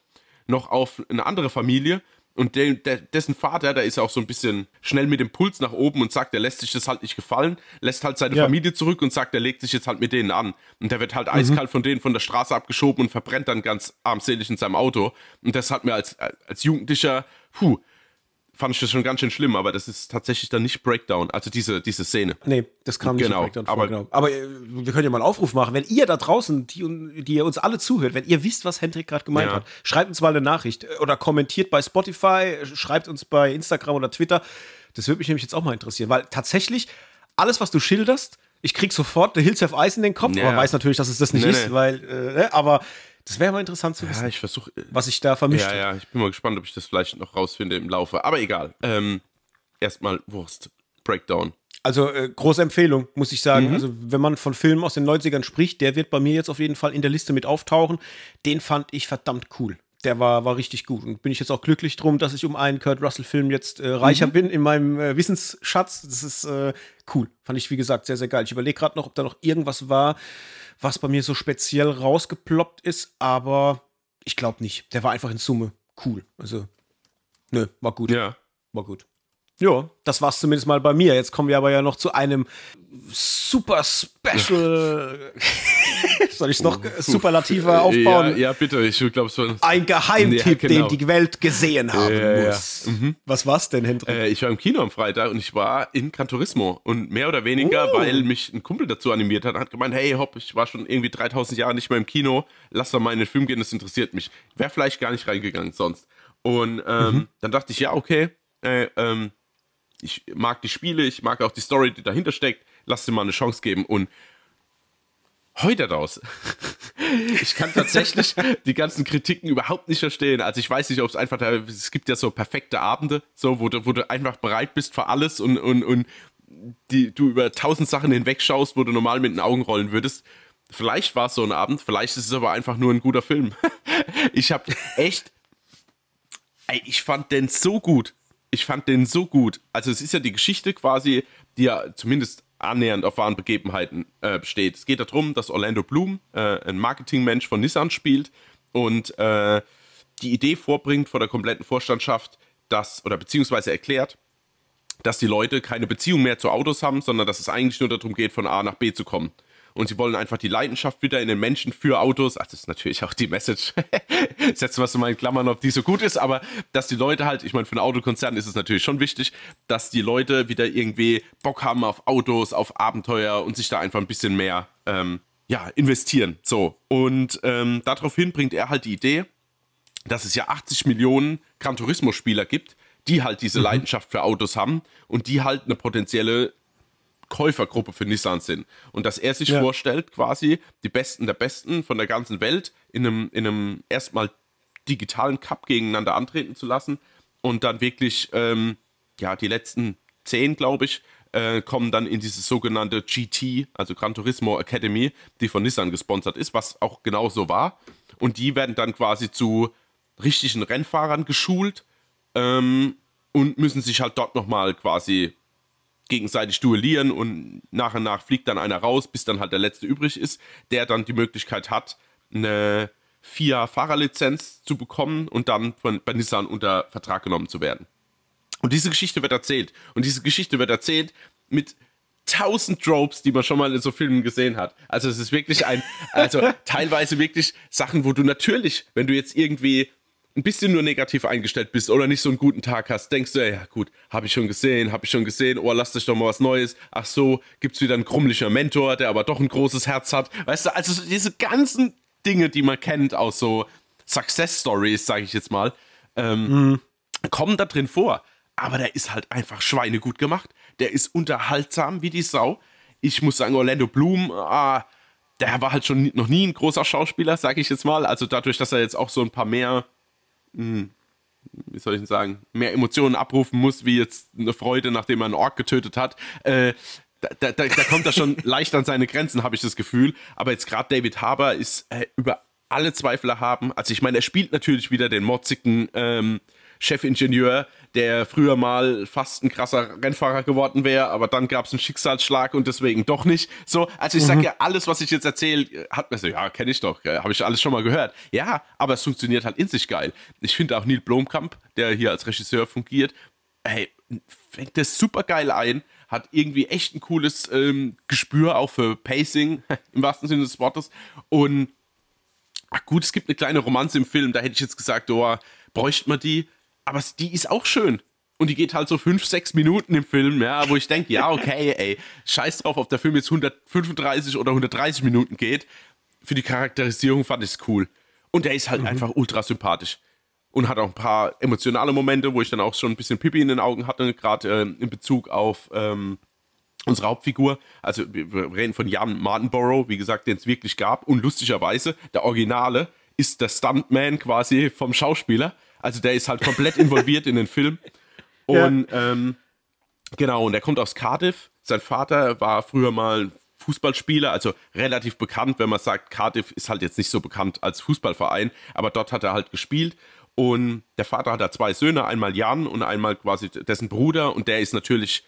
noch auf eine andere Familie und de, de, dessen Vater, der ist auch so ein bisschen schnell mit dem Puls nach oben und sagt, er lässt sich das halt nicht gefallen, lässt halt seine ja. Familie zurück und sagt, er legt sich jetzt halt mit denen an. Und der wird halt mhm. eiskalt von denen von der Straße abgeschoben und verbrennt dann ganz armselig in seinem Auto. Und das hat mir als, als Jugendlicher, puh, fand ich das schon ganz schön schlimm, aber das ist tatsächlich dann nicht Breakdown, also diese, diese Szene. Nee, das kam nicht genau, Breakdown vor, aber, genau. Aber äh, wir können ja mal einen Aufruf machen, wenn ihr da draußen, die, die ihr uns alle zuhört, wenn ihr wisst, was Hendrik gerade gemeint ja. hat, schreibt uns mal eine Nachricht äh, oder kommentiert bei Spotify, schreibt uns bei Instagram oder Twitter. Das würde mich nämlich jetzt auch mal interessieren, weil tatsächlich alles, was du schilderst, ich krieg sofort The Hills of Ice in den Kopf, ja. aber weiß natürlich, dass es das nicht nee, ist, nee. weil, äh, ne, aber das wäre mal interessant zu wissen. Ja, ich versuche. Was ich da vermischt. Ja, ja, ich bin mal gespannt, ob ich das vielleicht noch rausfinde im Laufe. Aber egal. Ähm, erstmal Wurst. Breakdown. Also äh, große Empfehlung, muss ich sagen. Mhm. Also wenn man von Filmen aus den 90ern spricht, der wird bei mir jetzt auf jeden Fall in der Liste mit auftauchen. Den fand ich verdammt cool. Der war, war richtig gut. Und bin ich jetzt auch glücklich drum, dass ich um einen Kurt Russell-Film jetzt äh, reicher mhm. bin in meinem äh, Wissensschatz. Das ist äh, cool. Fand ich, wie gesagt, sehr, sehr geil. Ich überlege gerade noch, ob da noch irgendwas war, was bei mir so speziell rausgeploppt ist, aber ich glaube nicht. Der war einfach in Summe cool. Also, nö, war gut. Ja. War gut. Ja, das war's zumindest mal bei mir. Jetzt kommen wir aber ja noch zu einem super Special. Soll ich es noch superlativer aufbauen? Ja, ja bitte. Ich glaube, es war ein Geheimtipp, ja, genau. den die Welt gesehen haben ja, muss. Mhm. Was war's denn, Hendrik? Äh, ich war im Kino am Freitag und ich war in Gran Turismo und mehr oder weniger, uh. weil mich ein Kumpel dazu animiert hat, hat gemeint, hey, hopp, ich war schon irgendwie 3000 Jahre nicht mehr im Kino, lass doch mal in den Film gehen, das interessiert mich. Wäre vielleicht gar nicht reingegangen sonst. Und ähm, mhm. dann dachte ich, ja, okay, äh, ähm, ich mag die Spiele, ich mag auch die Story, die dahinter steckt. Lass dir mal eine Chance geben. Und heute raus. ich kann tatsächlich die ganzen Kritiken überhaupt nicht verstehen. Also ich weiß nicht, ob es einfach da, es gibt ja so perfekte Abende, so, wo du, wo du einfach bereit bist für alles und, und, und die, du über tausend Sachen hinwegschaust, wo du normal mit den Augen rollen würdest. Vielleicht war es so ein Abend, vielleicht ist es aber einfach nur ein guter Film. ich habe echt, ey, ich fand den so gut ich fand den so gut. Also es ist ja die Geschichte quasi, die ja zumindest annähernd auf wahren Begebenheiten äh, besteht. Es geht darum, dass Orlando Bloom, äh, ein Marketingmensch von Nissan spielt und äh, die Idee vorbringt vor der kompletten Vorstandschaft, dass, oder beziehungsweise erklärt, dass die Leute keine Beziehung mehr zu Autos haben, sondern dass es eigentlich nur darum geht, von A nach B zu kommen und sie wollen einfach die Leidenschaft wieder in den Menschen für Autos. Ach, das ist natürlich auch die Message. Setzen wir es mal in Klammern, ob die so gut ist, aber dass die Leute halt, ich meine, für einen Autokonzern ist es natürlich schon wichtig, dass die Leute wieder irgendwie Bock haben auf Autos, auf Abenteuer und sich da einfach ein bisschen mehr ähm, ja, investieren. So. Und ähm, daraufhin bringt er halt die Idee, dass es ja 80 Millionen Gran Turismo-Spieler gibt, die halt diese mhm. Leidenschaft für Autos haben und die halt eine potenzielle Käufergruppe für Nissan sind. Und dass er sich ja. vorstellt, quasi die Besten der Besten von der ganzen Welt in einem, in einem erstmal digitalen Cup gegeneinander antreten zu lassen und dann wirklich, ähm, ja, die letzten zehn, glaube ich, äh, kommen dann in diese sogenannte GT, also Gran Turismo Academy, die von Nissan gesponsert ist, was auch genau so war. Und die werden dann quasi zu richtigen Rennfahrern geschult ähm, und müssen sich halt dort nochmal quasi gegenseitig duellieren und nach und nach fliegt dann einer raus, bis dann halt der letzte übrig ist, der dann die Möglichkeit hat, eine FIA-Fahrerlizenz zu bekommen und dann von, bei Nissan unter Vertrag genommen zu werden. Und diese Geschichte wird erzählt. Und diese Geschichte wird erzählt mit tausend Tropes, die man schon mal in so Filmen gesehen hat. Also es ist wirklich ein, also teilweise wirklich Sachen, wo du natürlich, wenn du jetzt irgendwie ein bisschen nur negativ eingestellt bist oder nicht so einen guten Tag hast, denkst du, ja gut, habe ich schon gesehen, habe ich schon gesehen, oh, lass dich doch mal was Neues. Ach so, gibt's wieder einen krummlicher Mentor, der aber doch ein großes Herz hat. Weißt du, also diese ganzen Dinge, die man kennt aus so Success Stories, sage ich jetzt mal, ähm, mhm. kommen da drin vor. Aber der ist halt einfach schweinegut gemacht. Der ist unterhaltsam wie die Sau. Ich muss sagen, Orlando Bloom, ah, der war halt schon noch nie ein großer Schauspieler, sage ich jetzt mal. Also dadurch, dass er jetzt auch so ein paar mehr, hm, wie soll ich denn sagen, mehr Emotionen abrufen muss, wie jetzt eine Freude, nachdem er einen Ork getötet hat. Äh, da, da, da, kommt er schon leicht an seine Grenzen, habe ich das Gefühl. Aber jetzt gerade David Harbour ist äh, über alle Zweifel haben. Also ich meine, er spielt natürlich wieder den motzigen ähm, Chefingenieur, der früher mal fast ein krasser Rennfahrer geworden wäre, aber dann gab es einen Schicksalsschlag und deswegen doch nicht. So, also ich mhm. sage ja, alles, was ich jetzt erzähle, hat mir so, ja, kenne ich doch, habe ich alles schon mal gehört. Ja, aber es funktioniert halt in sich geil. Ich finde auch Neil Blomkamp, der hier als Regisseur fungiert, hey, fängt das super geil ein, hat irgendwie echt ein cooles ähm, Gespür auch für Pacing, im wahrsten Sinne des Wortes. Und ach gut, es gibt eine kleine Romanze im Film, da hätte ich jetzt gesagt, oh, bräuchte man die aber die ist auch schön. Und die geht halt so fünf, sechs Minuten im Film, ja, wo ich denke, ja, okay, ey, scheiß drauf, ob der Film jetzt 135 oder 130 Minuten geht. Für die Charakterisierung fand ich es cool. Und der ist halt mhm. einfach ultra sympathisch. Und hat auch ein paar emotionale Momente, wo ich dann auch schon ein bisschen Pipi in den Augen hatte, gerade äh, in Bezug auf ähm, unsere Hauptfigur. Also, wir reden von Jan Martinborough, wie gesagt, den es wirklich gab. Und lustigerweise, der Originale ist der Stuntman quasi vom Schauspieler. Also der ist halt komplett involviert in den Film. Und ja. ähm, genau, und er kommt aus Cardiff. Sein Vater war früher mal Fußballspieler, also relativ bekannt, wenn man sagt, Cardiff ist halt jetzt nicht so bekannt als Fußballverein, aber dort hat er halt gespielt. Und der Vater hat da zwei Söhne, einmal Jan und einmal quasi dessen Bruder. Und der ist natürlich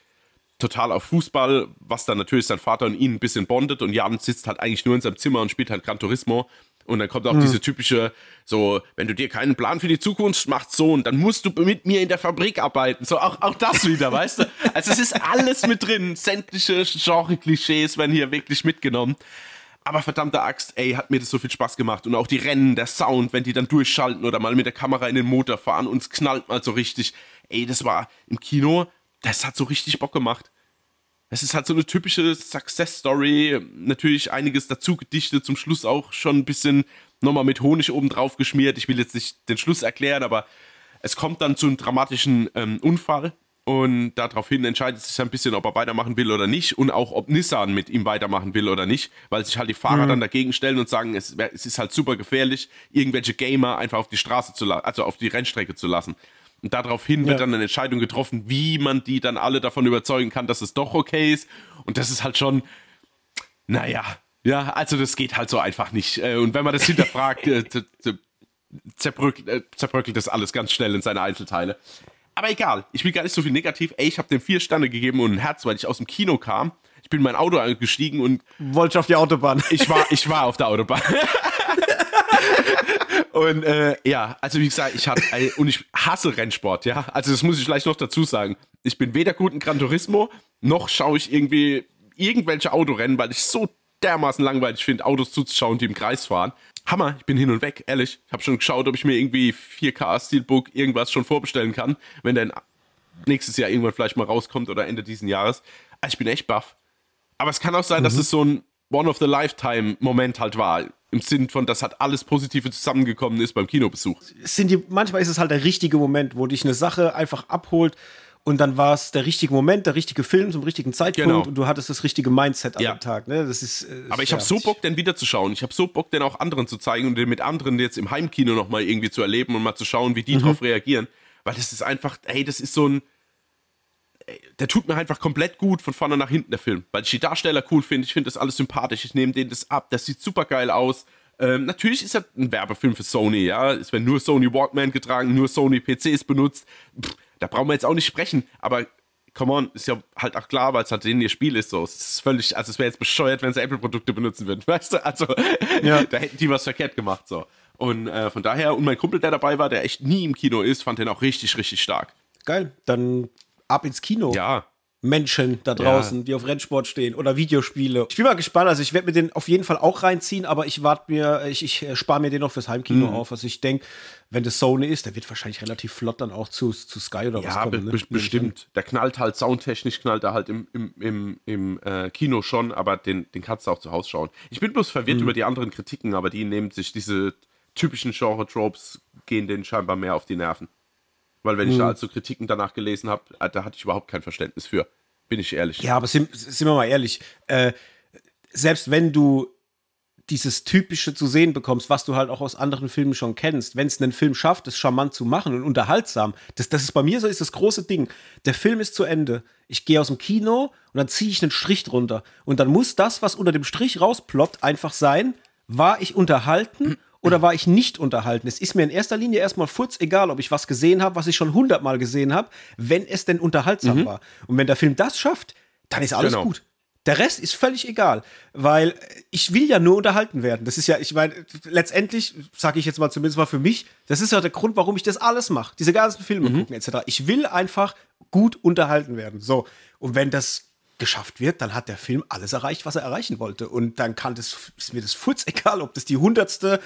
total auf Fußball, was dann natürlich sein Vater und ihn ein bisschen bondet. Und Jan sitzt halt eigentlich nur in seinem Zimmer und spielt halt Gran Turismo. Und dann kommt auch mhm. diese typische, so, wenn du dir keinen Plan für die Zukunft machst, so, und dann musst du mit mir in der Fabrik arbeiten. So, auch, auch das wieder, weißt du? Also es ist alles mit drin. Sämtliche Genre-Klischees werden hier wirklich mitgenommen. Aber verdammte Axt, ey, hat mir das so viel Spaß gemacht. Und auch die Rennen, der Sound, wenn die dann durchschalten oder mal mit der Kamera in den Motor fahren und es knallt mal so richtig. Ey, das war im Kino, das hat so richtig Bock gemacht. Es ist halt so eine typische Success-Story. Natürlich einiges dazu gedichtet, zum Schluss auch schon ein bisschen nochmal mit Honig oben drauf geschmiert. Ich will jetzt nicht den Schluss erklären, aber es kommt dann zu einem dramatischen ähm, Unfall. Und daraufhin entscheidet sich ein bisschen, ob er weitermachen will oder nicht. Und auch, ob Nissan mit ihm weitermachen will oder nicht. Weil sich halt die Fahrer mhm. dann dagegen stellen und sagen, es, es, ist halt super gefährlich, irgendwelche Gamer einfach auf die Straße zu lassen, also auf die Rennstrecke zu lassen. Und daraufhin ja. wird dann eine Entscheidung getroffen, wie man die dann alle davon überzeugen kann, dass es doch okay ist. Und das ist halt schon, naja, ja, also das geht halt so einfach nicht. Äh, und wenn man das hinterfragt, äh, zerbröckelt, äh, zerbröckelt das alles ganz schnell in seine Einzelteile. Aber egal, ich will gar nicht so viel negativ. Ey, ich habe dem vier Sterne gegeben und ein Herz, weil ich aus dem Kino kam. Ich bin in mein Auto gestiegen und. Wollte ich auf die Autobahn. Ich war, ich war auf der Autobahn. Und äh, ja, also wie gesagt, ich hatte und ich hasse Rennsport, ja. Also das muss ich gleich noch dazu sagen. Ich bin weder gut in Gran Turismo, noch schaue ich irgendwie irgendwelche Autorennen, weil ich so dermaßen langweilig finde, Autos zuzuschauen, die im Kreis fahren. Hammer, ich bin hin und weg, ehrlich. Ich habe schon geschaut, ob ich mir irgendwie 4K Steelbook irgendwas schon vorbestellen kann, wenn dann nächstes Jahr irgendwann vielleicht mal rauskommt oder Ende diesen Jahres. Also ich bin echt baff. Aber es kann auch sein, mhm. dass es so ein One of the Lifetime Moment halt war im Sinn von, dass hat alles Positive zusammengekommen ist beim Kinobesuch. Sind die, manchmal ist es halt der richtige Moment, wo dich eine Sache einfach abholt und dann war es der richtige Moment, der richtige Film zum richtigen Zeitpunkt genau. und du hattest das richtige Mindset an ja. dem Tag. Ne? Das ist, äh, Aber ich habe so Bock, den wiederzuschauen. Ich habe so Bock, den auch anderen zu zeigen und den mit anderen jetzt im Heimkino nochmal irgendwie zu erleben und mal zu schauen, wie die mhm. drauf reagieren. Weil das ist einfach, hey, das ist so ein der tut mir einfach komplett gut von vorne nach hinten, der Film. Weil ich die Darsteller cool finde, ich finde das alles sympathisch, ich nehme denen das ab, das sieht super geil aus. Ähm, natürlich ist er ein Werbefilm für Sony, ja. Es werden nur Sony Walkman getragen, nur Sony PCs benutzt. Pff, da brauchen wir jetzt auch nicht sprechen, aber come on, ist ja halt auch klar, weil es halt denen ihr Spiel ist. So. Es ist völlig, also es wäre jetzt bescheuert, wenn sie Apple-Produkte benutzen würden, weißt du? Also, ja. da hätten die was verkehrt gemacht, so. Und äh, von daher, und mein Kumpel, der dabei war, der echt nie im Kino ist, fand den auch richtig, richtig stark. Geil, dann ab ins Kino. Ja. Menschen da draußen, ja. die auf Rennsport stehen oder Videospiele. Ich bin mal gespannt, also ich werde mir den auf jeden Fall auch reinziehen, aber ich warte mir, ich, ich äh, spare mir den noch fürs Heimkino mhm. auf. Also ich denke, wenn das Sony ist, der wird wahrscheinlich relativ flott dann auch zu, zu Sky oder ja, was kommen. Ja, be ne? bestimmt. Der knallt halt, soundtechnisch knallt er halt im, im, im, im äh, Kino schon, aber den, den kannst du auch zu Hause schauen. Ich bin bloß verwirrt mhm. über die anderen Kritiken, aber die nehmen sich diese typischen Genre-Tropes gehen denen scheinbar mehr auf die Nerven. Weil wenn ich da also Kritiken danach gelesen habe, da hatte ich überhaupt kein Verständnis für. Bin ich ehrlich. Ja, aber sind, sind wir mal ehrlich, äh, selbst wenn du dieses Typische zu sehen bekommst, was du halt auch aus anderen Filmen schon kennst, wenn es einen Film schafft, es charmant zu machen und unterhaltsam, das, das ist bei mir so, ist das große Ding. Der Film ist zu Ende. Ich gehe aus dem Kino und dann ziehe ich einen Strich drunter. Und dann muss das, was unter dem Strich rausploppt, einfach sein, war ich unterhalten oder war ich nicht unterhalten? Es ist mir in erster Linie erstmal furz egal, ob ich was gesehen habe, was ich schon hundertmal gesehen habe, wenn es denn unterhaltsam war. Und wenn der Film das schafft, dann ist alles Genau. gut. Der Rest ist völlig egal, weil ich will ja nur unterhalten werden. Das ist ja, ich meine, letztendlich, sage ich jetzt mal zumindest mal für mich, das ist ja der Grund, warum ich das alles mache. Diese ganzen Filme gucken etc. Ich will einfach gut unterhalten werden. So. Und wenn das geschafft wird, dann hat der Film alles erreicht, was er erreichen wollte. Und dann kann das, ist mir das furz egal, ob das die hundertste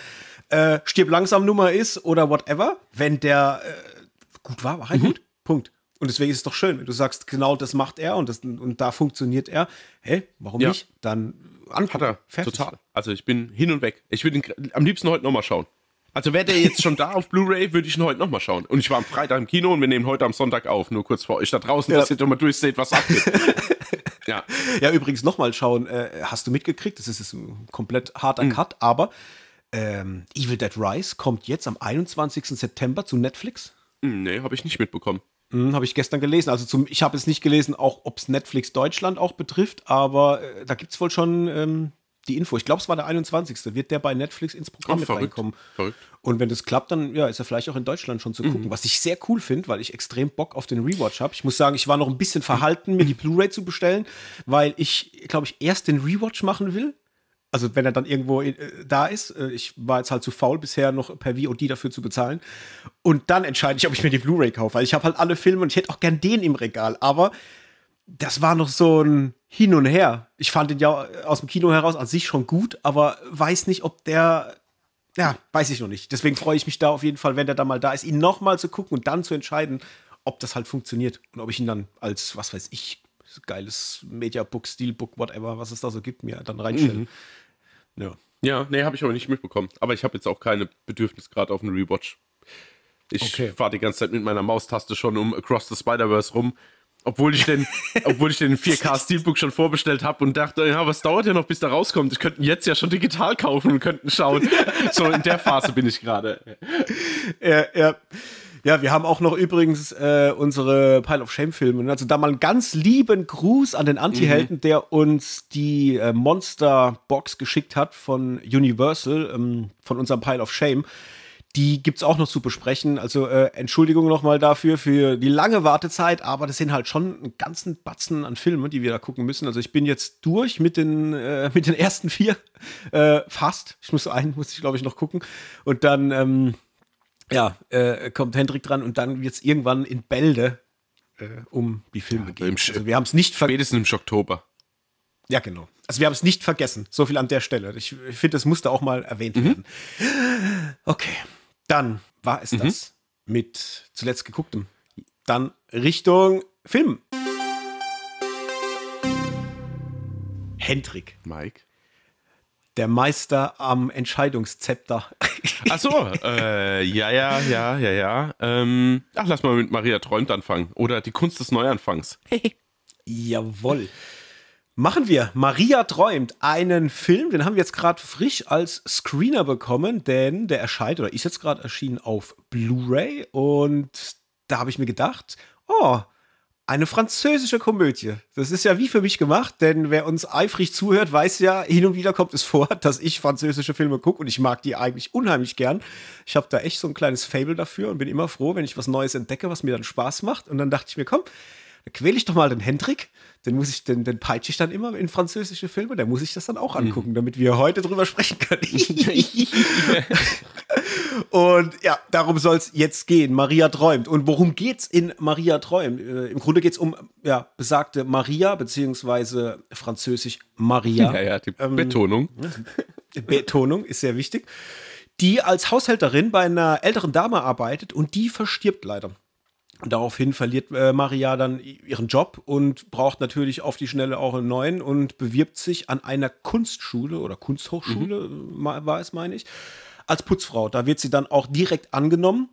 äh, Stirb langsam Nummer ist oder whatever. Wenn der äh, gut war, war er gut. Punkt. Und deswegen ist es doch schön, wenn du sagst, genau das macht er und, das, und da funktioniert er. Hey, warum Ja. nicht? Dann angucken. Hat er. Fertig. Total. Also ich bin hin und weg. Ich würde am liebsten heute nochmal schauen. Also wäre der jetzt schon da auf Blu-ray, würde ich ihn heute nochmal schauen. Und ich war am Freitag im Kino und wir nehmen heute am Sonntag auf. Nur kurz vor euch da draußen, Ja. dass ihr doch mal durchseht, was abgeht. ja. Ja, übrigens nochmal schauen, äh, hast du mitgekriegt, das ist jetzt ein komplett harter Hm. Cut, aber ähm, Evil Dead Rise kommt jetzt am 21. September zu Netflix. Hm, Nee, habe ich nicht mitbekommen. Hm, habe ich gestern gelesen. Also zum, ich habe es nicht gelesen, auch ob es Netflix Deutschland auch betrifft, aber äh, da gibt es wohl schon ähm, die Info. Ich glaube, es war der 21. Wird der bei Netflix ins Programm Ach, mit verrückt. reinkommen. Verrückt. Und wenn das klappt, dann ja, ist er vielleicht auch in Deutschland schon zu gucken. Was ich sehr cool finde, weil ich extrem Bock auf den Rewatch habe. Ich muss sagen, ich war noch ein bisschen verhalten, mir die Blu-ray zu bestellen, weil ich, glaube ich, erst den Rewatch machen will. Also wenn er dann irgendwo äh, da ist. Äh, ich war jetzt halt zu faul, bisher noch per VOD dafür zu bezahlen. Und dann entscheide ich, ob ich mir die Blu-ray kaufe. Weil ich habe halt alle Filme und ich hätte auch gern den im Regal. Aber das war noch so ein Hin und Her. Ich fand den ja aus dem Kino heraus an sich schon gut, aber weiß nicht, ob der. Ja, weiß ich noch nicht. Deswegen freue ich mich da auf jeden Fall, wenn der da mal da ist, ihn nochmal zu gucken und dann zu entscheiden, ob das halt funktioniert und ob ich ihn dann als, was weiß ich, geiles Mediabook, Steelbook, whatever, was es da so gibt, mir dann reinstellen. Ja. Ja, nee, habe ich aber nicht mitbekommen. Aber ich habe jetzt auch keine Bedürfnis gerade auf einen Rewatch. Ich Okay. fahre die ganze Zeit mit meiner Maustaste schon um Across the Spider-Verse rum. Obwohl ich den, obwohl ich den 4K Steelbook schon vorbestellt habe und dachte, ja, was dauert ja noch, bis der rauskommt? Ich könnte ihn jetzt ja schon digital kaufen und könnten schauen. so in der Phase bin ich gerade. Ja, ja. Ja, wir haben auch noch übrigens äh, unsere Pile of Shame-Filme. Also da mal einen ganz lieben Gruß an den Anti-Helden, der uns die äh, Monster-Box geschickt hat von Universal, ähm, von unserem Pile of Shame. Die gibt's auch noch zu besprechen. Also äh, Entschuldigung nochmal dafür, für die lange Wartezeit, aber das sind halt schon einen ganzen Batzen an Filmen, die wir da gucken müssen. Also ich bin jetzt durch mit den, äh, mit den ersten vier. Äh, fast. Ich muss einen, muss ich glaube ich noch gucken. Und dann, ähm, ja, äh, kommt Hendrik dran und dann wird es irgendwann in Bälde äh, um die Filme gehen. Sch- Also wir haben es nicht vergessen. Spätestens im Oktober. Ja, genau. Also wir haben es nicht vergessen. So viel an der Stelle. Ich, ich finde, das musste auch mal erwähnt Mhm. werden. Okay, dann war es das mit zuletzt gegucktem. Dann Richtung Film. Hendrik, Mike. der Meister am Entscheidungszepter. Ach so, äh, ja, ja, ja, ja, ja. Ähm, ach, lass mal mit Maria träumt anfangen. Oder die Kunst des Neuanfangs. Jawohl. Machen wir. Maria träumt einen Film, den haben wir jetzt gerade frisch als Screener bekommen, denn der erscheint oder ist jetzt gerade erschienen auf Blu-ray und da habe ich mir gedacht, oh, eine französische Komödie. Das ist ja wie für mich gemacht, denn wer uns eifrig zuhört, weiß ja, hin und wieder kommt es vor, dass ich französische Filme gucke und ich mag die eigentlich unheimlich gern. Ich habe da echt so ein kleines Fable dafür und bin immer froh, wenn ich was Neues entdecke, was mir dann Spaß macht. Und dann dachte ich mir, komm, da quäle ich doch mal den Hendrik. Den muss ich, den, den peitsche ich dann immer in französische Filme. Der muss ich das dann auch angucken, damit wir heute drüber sprechen können. Und ja, darum soll es jetzt gehen. Maria träumt. Und worum geht's in Maria träumt? Äh, Im Grunde geht's um ja, besagte Maria, beziehungsweise französisch Maria. Ja, ja, die Ähm, Betonung. Betonung ist sehr wichtig. Die als Haushälterin bei einer älteren Dame arbeitet und die verstirbt leider. Daraufhin verliert äh, Maria dann ihren Job und braucht natürlich auf die Schnelle auch einen neuen und bewirbt sich an einer Kunstschule oder Kunsthochschule, ma- war es, meine ich, als Putzfrau. Da wird sie dann auch direkt angenommen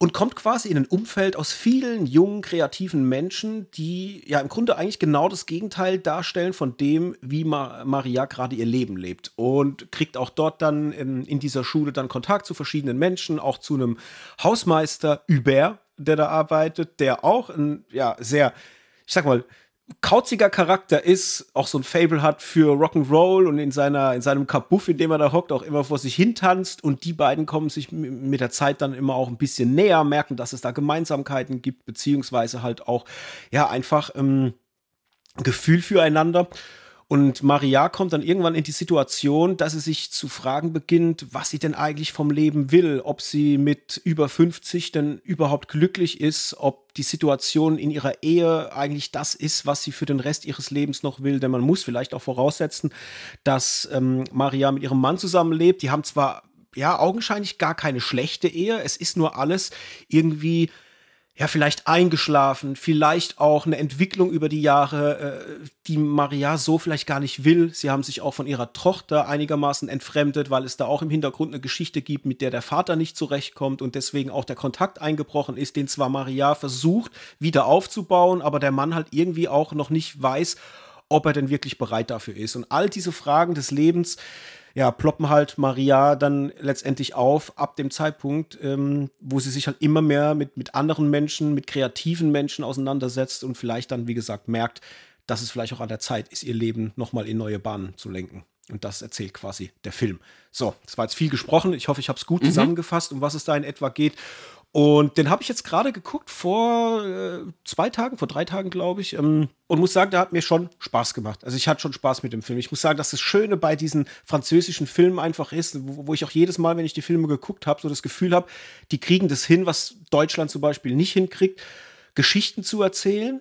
und kommt quasi in ein Umfeld aus vielen jungen, kreativen Menschen, die ja im Grunde eigentlich genau das Gegenteil darstellen von dem, wie Ma Maria gerade ihr Leben lebt. Und kriegt auch dort dann in, in, dieser Schule dann Kontakt zu verschiedenen Menschen, auch zu einem Hausmeister Hubert, der da arbeitet, der auch ein ja, sehr, ich sag mal, kauziger Charakter ist, auch so ein Fable hat für Rock'n'Roll und in, seiner, in seinem Kabuff, in dem er da hockt, auch immer vor sich hintanzt. Und die beiden kommen sich mit der Zeit dann immer auch ein bisschen näher, merken, dass es da Gemeinsamkeiten gibt, beziehungsweise halt auch, ja, einfach ähm, Gefühl füreinander. Und Maria kommt dann irgendwann in die Situation, dass sie sich zu fragen beginnt, was sie denn eigentlich vom Leben will, ob sie mit über 50 denn überhaupt glücklich ist, ob die Situation in ihrer Ehe eigentlich das ist, was sie für den Rest ihres Lebens noch will. Denn man muss vielleicht auch voraussetzen, dass ähm, Maria mit ihrem Mann zusammenlebt. Die haben zwar ja augenscheinlich gar keine schlechte Ehe, es ist nur alles irgendwie ja, vielleicht eingeschlafen, vielleicht auch eine Entwicklung über die Jahre, äh, die Maria so vielleicht gar nicht will. Sie haben sich auch von ihrer Tochter einigermaßen entfremdet, weil es da auch im Hintergrund eine Geschichte gibt, mit der der Vater nicht zurechtkommt und deswegen auch der Kontakt eingebrochen ist, den zwar Maria versucht wieder aufzubauen, aber der Mann halt irgendwie auch noch nicht weiß, ob er denn wirklich bereit dafür ist. Und all diese Fragen des Lebens, ja, ploppen halt Maria dann letztendlich auf ab dem Zeitpunkt, ähm, wo sie sich halt immer mehr mit, mit anderen Menschen, mit kreativen Menschen auseinandersetzt und vielleicht dann, wie gesagt, merkt, dass es vielleicht auch an der Zeit ist, ihr Leben nochmal in neue Bahnen zu lenken. Und das erzählt quasi der Film. So, das war jetzt viel gesprochen. Ich hoffe, ich habe es gut mhm. zusammengefasst, um was es da in etwa geht. Und den habe ich jetzt gerade geguckt vor äh, zwei Tagen, vor drei Tagen, glaube ich. Ähm, und muss sagen, der hat mir schon Spaß gemacht. Also ich hatte schon Spaß mit dem Film. Ich muss sagen, dass das Schöne bei diesen französischen Filmen einfach ist, wo, wo ich auch jedes Mal, wenn ich die Filme geguckt habe, so das Gefühl habe, die kriegen das hin, was Deutschland zum Beispiel nicht hinkriegt, Geschichten zu erzählen,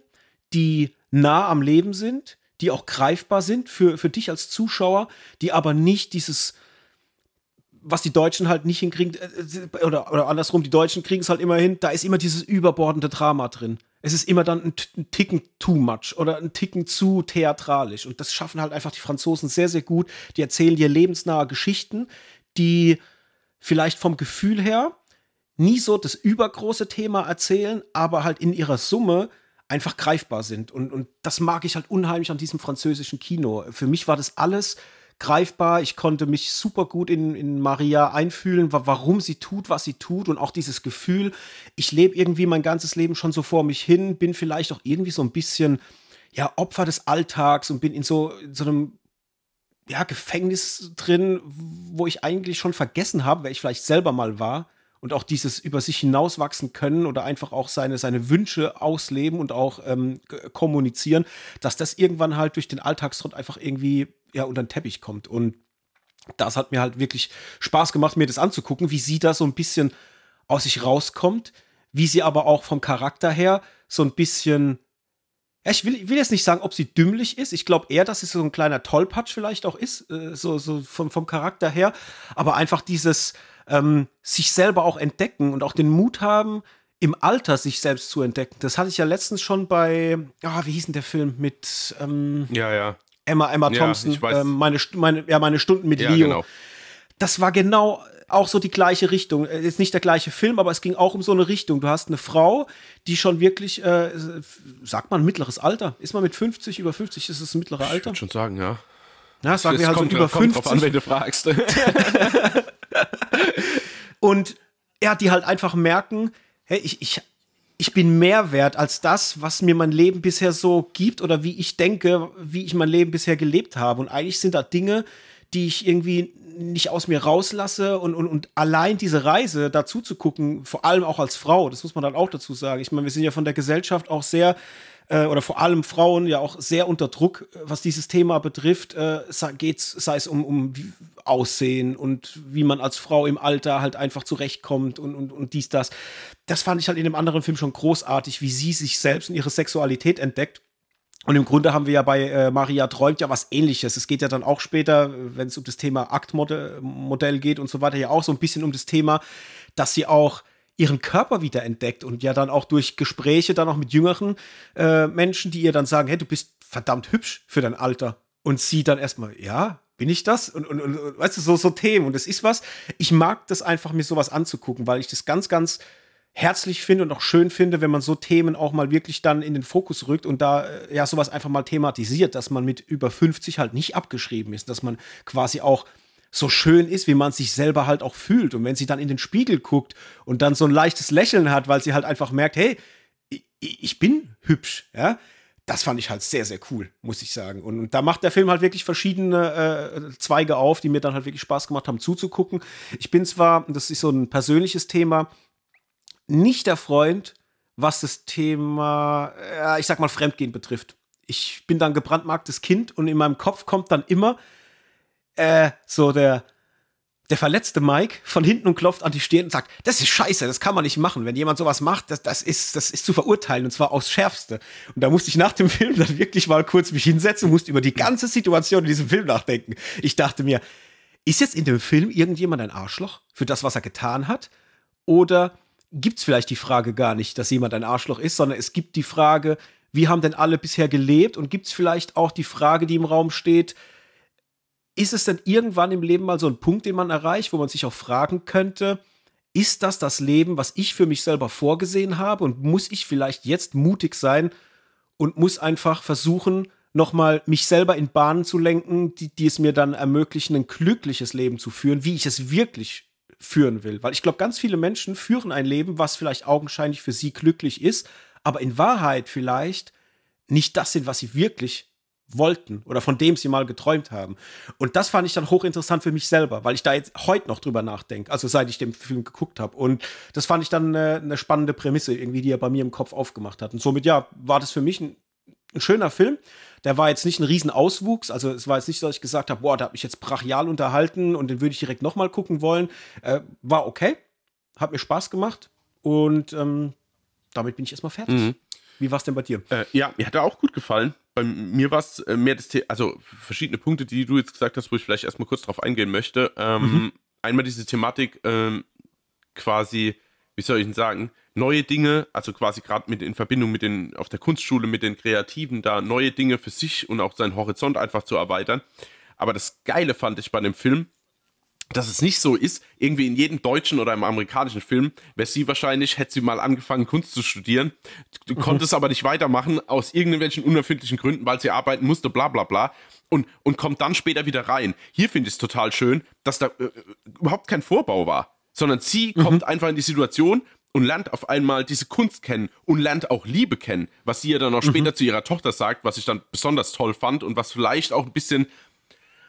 die nah am Leben sind, die auch greifbar sind für, für dich als Zuschauer, die aber nicht dieses was die Deutschen halt nicht hinkriegen, äh, äh, oder, oder andersrum, die Deutschen kriegen es halt immer hin, da ist immer dieses überbordende Drama drin. Es ist immer dann ein, ein, Ticken too much oder ein Ticken zu theatralisch. Und das schaffen halt einfach die Franzosen sehr, sehr gut. Die erzählen dir lebensnahe Geschichten, die vielleicht vom Gefühl her nie so das übergroße Thema erzählen, aber halt in ihrer Summe einfach greifbar sind. Und, und das mag ich halt unheimlich an diesem französischen Kino. Für mich war das alles greifbar. Ich konnte mich super gut in, in Maria einfühlen, warum sie tut, was sie tut und auch dieses Gefühl, ich lebe irgendwie mein ganzes Leben schon so vor mich hin, bin vielleicht auch irgendwie so ein bisschen ja, Opfer des Alltags und bin in so, in so einem ja, Gefängnis drin, wo ich eigentlich schon vergessen habe, wer ich vielleicht selber mal war. Und auch dieses über sich hinauswachsen können oder einfach auch seine, seine Wünsche ausleben und auch ähm, kommunizieren, dass das irgendwann halt durch den Alltagstrott einfach irgendwie ja unter den Teppich kommt. Und das hat mir halt wirklich Spaß gemacht, mir das anzugucken, wie sie da so ein bisschen aus sich rauskommt, wie sie aber auch vom Charakter her so ein bisschen ja, ich will, will jetzt nicht sagen, ob sie dümmlich ist. Ich glaube eher, dass sie so ein kleiner Tollpatsch vielleicht auch ist, äh, so, so vom, vom Charakter her. Aber einfach dieses ähm, sich selber auch entdecken und auch den Mut haben, im Alter sich selbst zu entdecken. Das hatte ich ja letztens schon bei, ah, wie hieß denn der Film mit ähm, Ja, ja. Emma, Emma Thompson, ja, ähm, meine, meine, ja, meine Stunden mit ja, Leo. Genau. Das war genau auch so die gleiche Richtung. Äh, ist nicht der gleiche Film, aber es ging auch um so eine Richtung. Du hast eine Frau, die schon wirklich, äh, sagt man, mittleres Alter. Ist man mit 50, über 50 ist es ein mittleres Alter? Ich würde schon sagen, ja. Ja, sagen wir halt kommt, so über 50. Drauf an, wenn du fragst. Und ja, die halt einfach merken, hey, ich, ich, ich bin mehr wert als das, was mir mein Leben bisher so gibt oder wie ich denke, wie ich mein Leben bisher gelebt habe. Und eigentlich sind da Dinge, die ich irgendwie nicht aus mir rauslasse und, und, und allein diese Reise dazu zu gucken, vor allem auch als Frau, das muss man dann auch dazu sagen. Ich meine, wir sind ja von der Gesellschaft auch sehr äh, oder vor allem Frauen ja auch sehr unter Druck, was dieses Thema betrifft, äh, geht sei es um, um Aussehen und wie man als Frau im Alter halt einfach zurechtkommt und, und, und dies, das. Das fand ich halt in dem anderen Film schon großartig, wie sie sich selbst und ihre Sexualität entdeckt. Und im Grunde haben wir ja bei äh, Maria träumt ja was ähnliches. Es geht ja dann auch später, wenn es um das Thema Aktmodell geht und so weiter, ja auch so ein bisschen um das Thema, dass sie auch ihren Körper wieder entdeckt und ja dann auch durch Gespräche dann auch mit jüngeren äh, Menschen, die ihr dann sagen, hey, du bist verdammt hübsch für dein Alter. Und sie dann erstmal, ja, bin ich das? Und, und, und weißt du, so, so Themen. Und das ist was, ich mag das einfach, mir sowas anzugucken, weil ich das ganz, ganz herzlich finde und auch schön finde, wenn man so Themen auch mal wirklich dann in den Fokus rückt und da äh, ja sowas einfach mal thematisiert, dass man mit über 50 halt nicht abgeschrieben ist, dass man quasi auch so schön ist, wie man sich selber halt auch fühlt. Und wenn sie dann in den Spiegel guckt und dann so ein leichtes Lächeln hat, weil sie halt einfach merkt, hey, ich, bin hübsch, ja, das fand ich halt sehr, sehr cool, muss ich sagen. Und, und da macht der Film halt wirklich verschiedene äh, Zweige auf, die mir dann halt wirklich Spaß gemacht haben zuzugucken. Ich bin zwar, das ist so ein persönliches Thema, nicht der Freund, was das Thema, äh, ich sag mal, Fremdgehen betrifft. Ich bin dann gebrandmarktes Kind und in meinem Kopf kommt dann immer äh, so der, der verletzte Mike von hinten und klopft an die Stirn und sagt, das ist scheiße, das kann man nicht machen. Wenn jemand sowas macht, das, das, ist, das ist zu verurteilen und zwar aufs Schärfste. Und da musste ich nach dem Film dann wirklich mal kurz mich hinsetzen musste über die ganze Situation in diesem Film nachdenken. Ich dachte mir, ist jetzt in dem Film irgendjemand ein Arschloch für das, was er getan hat? Oder gibt es vielleicht die Frage gar nicht, dass jemand ein Arschloch ist, sondern es gibt die Frage, wie haben denn alle bisher gelebt? Und gibt es vielleicht auch die Frage, die im Raum steht, ist es denn irgendwann im Leben mal so ein Punkt, den man erreicht, wo man sich auch fragen könnte, ist das das Leben, was ich für mich selber vorgesehen habe und muss ich vielleicht jetzt mutig sein und muss einfach versuchen, nochmal mich selber in Bahnen zu lenken, die, die es mir dann ermöglichen, ein glückliches Leben zu führen, wie ich es wirklich führen will. Weil ich glaube, ganz viele Menschen führen ein Leben, was vielleicht augenscheinlich für sie glücklich ist, aber in Wahrheit vielleicht nicht das sind, was sie wirklich wollten oder von dem sie mal geträumt haben. Und das fand ich dann hochinteressant für mich selber, weil ich da jetzt heute noch drüber nachdenke, also seit ich den Film geguckt habe. Und das fand ich dann eine, eine, spannende Prämisse, irgendwie, die er bei mir im Kopf aufgemacht hat. Und somit, ja, war das für mich ein, ein schöner Film. Der war jetzt nicht ein Riesenauswuchs, also es war jetzt nicht so, dass ich gesagt habe, boah, da habe ich jetzt brachial unterhalten und den würde ich direkt nochmal gucken wollen. Äh, war okay, hat mir Spaß gemacht und ähm, damit bin ich erstmal fertig. Mhm. Wie war es denn bei dir? Äh, ja, mir hat er auch gut gefallen. Bei mir war es äh, mehr das Thema, also verschiedene Punkte, die du jetzt gesagt hast, wo ich vielleicht erstmal kurz drauf eingehen möchte. Ähm, mhm. Einmal diese Thematik, ähm, quasi, wie soll ich denn sagen, neue Dinge, also quasi gerade mit in Verbindung mit den, auf der Kunstschule, mit den Kreativen, da neue Dinge für sich und auch seinen Horizont einfach zu erweitern. Aber das Geile fand ich bei dem Film, dass es nicht so ist, irgendwie in jedem deutschen oder im amerikanischen Film, wäre sie wahrscheinlich, hätte sie mal angefangen, Kunst zu studieren, du mhm. konntest aber nicht weitermachen, aus irgendwelchen unerfindlichen Gründen, weil sie arbeiten musste, bla bla bla, und, und kommt dann später wieder rein. Hier finde ich es total schön, dass da äh, überhaupt kein Vorbau war, sondern sie mhm. kommt einfach in die Situation und lernt auf einmal diese Kunst kennen und lernt auch Liebe kennen, was sie ja dann auch mhm. später zu ihrer Tochter sagt, was ich dann besonders toll fand und was vielleicht auch ein bisschen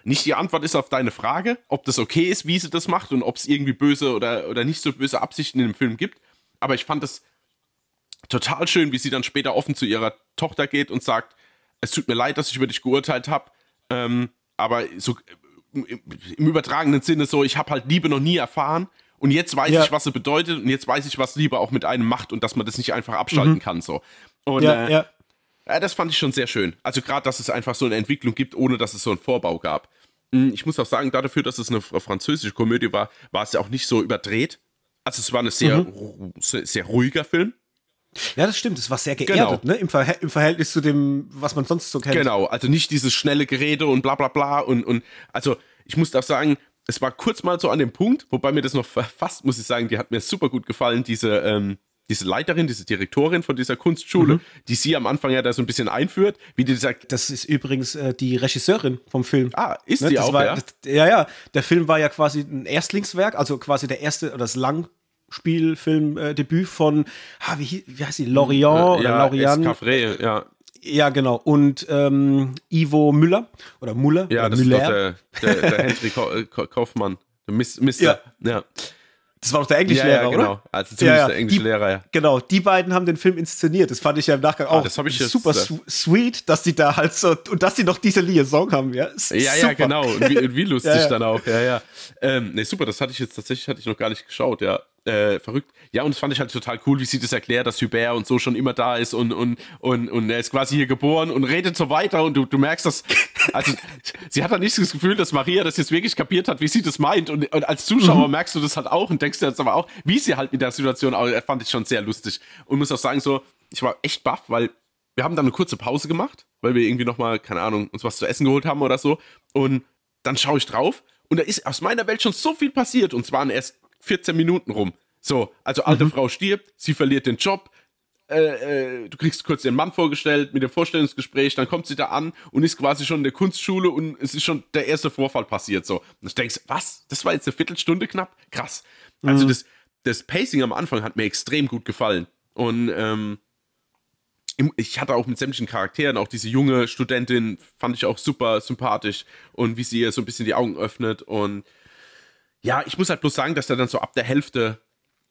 nicht die Antwort ist auf deine Frage, ob das okay ist, wie sie das macht und ob es irgendwie böse oder, oder nicht so böse Absichten in dem Film gibt. Aber ich fand es total schön, wie sie dann später offen zu ihrer Tochter geht und sagt, es tut mir leid, dass ich über dich geurteilt habe, ähm, aber so im, im übertragenen Sinne so, ich habe halt Liebe noch nie erfahren und jetzt weiß ja. ich, was sie bedeutet und jetzt weiß ich, was Liebe auch mit einem macht und dass man das nicht einfach abschalten mhm. kann so. Und ja, äh, ja. Ja, das fand ich schon sehr schön. Also gerade, dass es einfach so eine Entwicklung gibt, ohne dass es so einen Vorbau gab. Hm, ich muss auch sagen, dafür, dass es eine französische Komödie war, war es ja auch nicht so überdreht. Also es war ein sehr, mhm. sehr ruhiger Film. Ja, das stimmt. Es war sehr geerdet, genau. ne? Im, Ver Im, Verhältnis zu dem, was man sonst so kennt. Genau, also nicht dieses schnelle Gerede und bla bla bla. Und, und also ich muss auch sagen, es war kurz mal so an dem Punkt, wobei mir das noch fast, muss ich sagen, die hat mir super gut gefallen, diese, ähm, diese Leiterin, diese Direktorin von dieser Kunstschule, mhm. die sie am Anfang ja da so ein bisschen einführt, wie die sagt. Das ist übrigens äh, die Regisseurin vom Film. Ah, ist ne, die auch, war, ja? Das, ja, ja. Der Film war ja quasi ein Erstlingswerk, also quasi der erste oder das Langspielfilmdebüt äh, von, ah, wie, wie heißt sie, Lorient äh, ja, oder Lorient? Escafré, ja. Ja, genau. Und ähm, Ivo Müller oder Muller. Ja, oder das Müller. ist doch der, der, der Henry Kaufmann. Der Mister. Ja. ja. Das war doch der Englischlehrer, ja, ja, genau. oder? Also zumindest ja, ja. der Englischlehrer, ja. Genau, die beiden haben den Film inszeniert. Das fand ich ja im Nachgang ah, auch ich super jetzt, sweet, dass die da halt so und dass die noch diese Liaison haben, ja. Ja, super. ja, genau. Und wie, wie lustig dann auch, ja, ja. Ähm, nee, super, das hatte ich jetzt tatsächlich hatte ich noch gar nicht geschaut, ja äh, verrückt. Ja, und das fand ich halt total cool, wie sie das erklärt, dass Hubert und so schon immer da ist und, und, und, und er ist quasi hier geboren und redet so weiter und du, du merkst das, also sie hat halt nicht das Gefühl, dass Maria das jetzt wirklich kapiert hat, wie sie das meint und, und als Zuschauer mhm. merkst du das halt auch und denkst dir jetzt aber auch, wie sie halt mit der Situation, auch, fand ich schon sehr lustig und muss auch sagen so, ich war echt baff, weil wir haben dann eine kurze Pause gemacht, weil wir irgendwie nochmal, keine Ahnung, uns was zu essen geholt haben oder so und dann schaue ich drauf und da ist aus meiner Welt schon so viel passiert und zwar erst 14 Minuten rum. So, also alte mhm. Frau stirbt, sie verliert den Job, äh, äh, du kriegst kurz den Mann vorgestellt mit dem Vorstellungsgespräch, dann kommt sie da an und ist quasi schon in der Kunstschule und es ist schon der erste Vorfall passiert. So, und ich denkst, was? Das war jetzt eine Viertelstunde knapp? Krass. Also mhm. das, das Pacing am Anfang hat mir extrem gut gefallen. Und ähm, ich hatte auch mit sämtlichen Charakteren, auch diese junge Studentin fand ich auch super sympathisch und wie sie ihr so ein bisschen die Augen öffnet. Und ja, ich muss halt bloß sagen, dass er dann so ab der Hälfte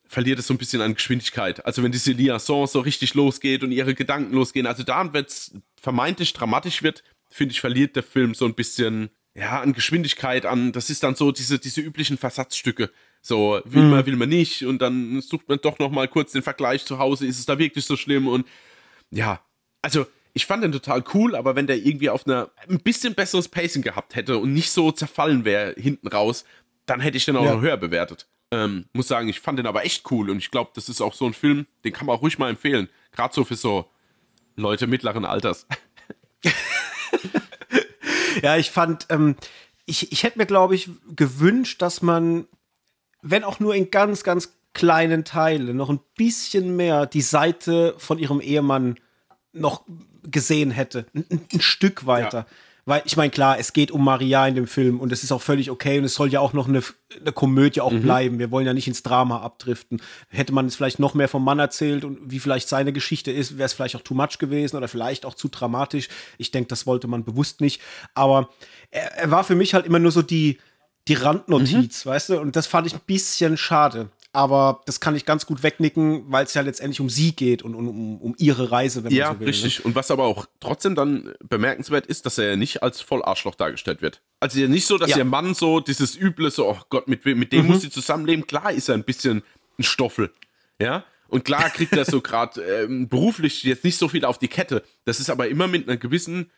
verliert es so ein bisschen an Geschwindigkeit. Also wenn diese Liaison so richtig losgeht und ihre Gedanken losgehen, also da, wenn es vermeintlich dramatisch wird, finde ich, verliert der Film so ein bisschen, ja, an Geschwindigkeit, an, das ist dann so diese, diese üblichen Versatzstücke. So, will mhm. man, will man nicht und dann sucht man doch noch mal kurz den Vergleich zu Hause, ist es da wirklich so schlimm und ja, also ich fand den total cool, aber wenn der irgendwie auf einer ein bisschen besseres Pacing gehabt hätte und nicht so zerfallen wäre hinten raus, dann hätte ich den auch ja. noch höher bewertet. Ähm, muss sagen, ich fand den aber echt cool und ich glaube, das ist auch so ein Film, den kann man auch ruhig mal empfehlen. Gerade so für so Leute mittleren Alters. ja, ich fand, ähm, ich, ich hätte mir, glaube ich, gewünscht, dass man, wenn auch nur in ganz, ganz kleinen Teilen, noch ein bisschen mehr die Seite von ihrem Ehemann noch gesehen hätte. Ein, ein Stück weiter. Ja. Weil ich meine, klar, es geht um Maria in dem Film und es ist auch völlig okay und es soll ja auch noch eine, eine Komödie auch mhm. bleiben. Wir wollen ja nicht ins Drama abdriften. Hätte man jetzt vielleicht noch mehr vom Mann erzählt und wie vielleicht seine Geschichte ist, wäre es vielleicht auch too much gewesen oder vielleicht auch zu dramatisch. Ich denke, das wollte man bewusst nicht. Aber er, er, war für mich halt immer nur so die, die Randnotiz, mhm. weißt du? Und das fand ich ein bisschen schade aber das kann ich ganz gut wegnicken, weil es ja letztendlich um sie geht und um, um ihre Reise, wenn ja, man so will. Ja, richtig. Ne? Und was aber auch trotzdem dann bemerkenswert ist, dass er ja nicht als Vollarschloch dargestellt wird. Also ja nicht so, dass ja. ihr Mann so dieses üble, so, oh Gott, mit, mit dem mhm. muss sie zusammenleben. Klar ist er ein bisschen ein Stoffel, ja. Und klar kriegt er so gerade ähm, beruflich jetzt nicht so viel auf die Kette. Das ist aber immer mit einer gewissen,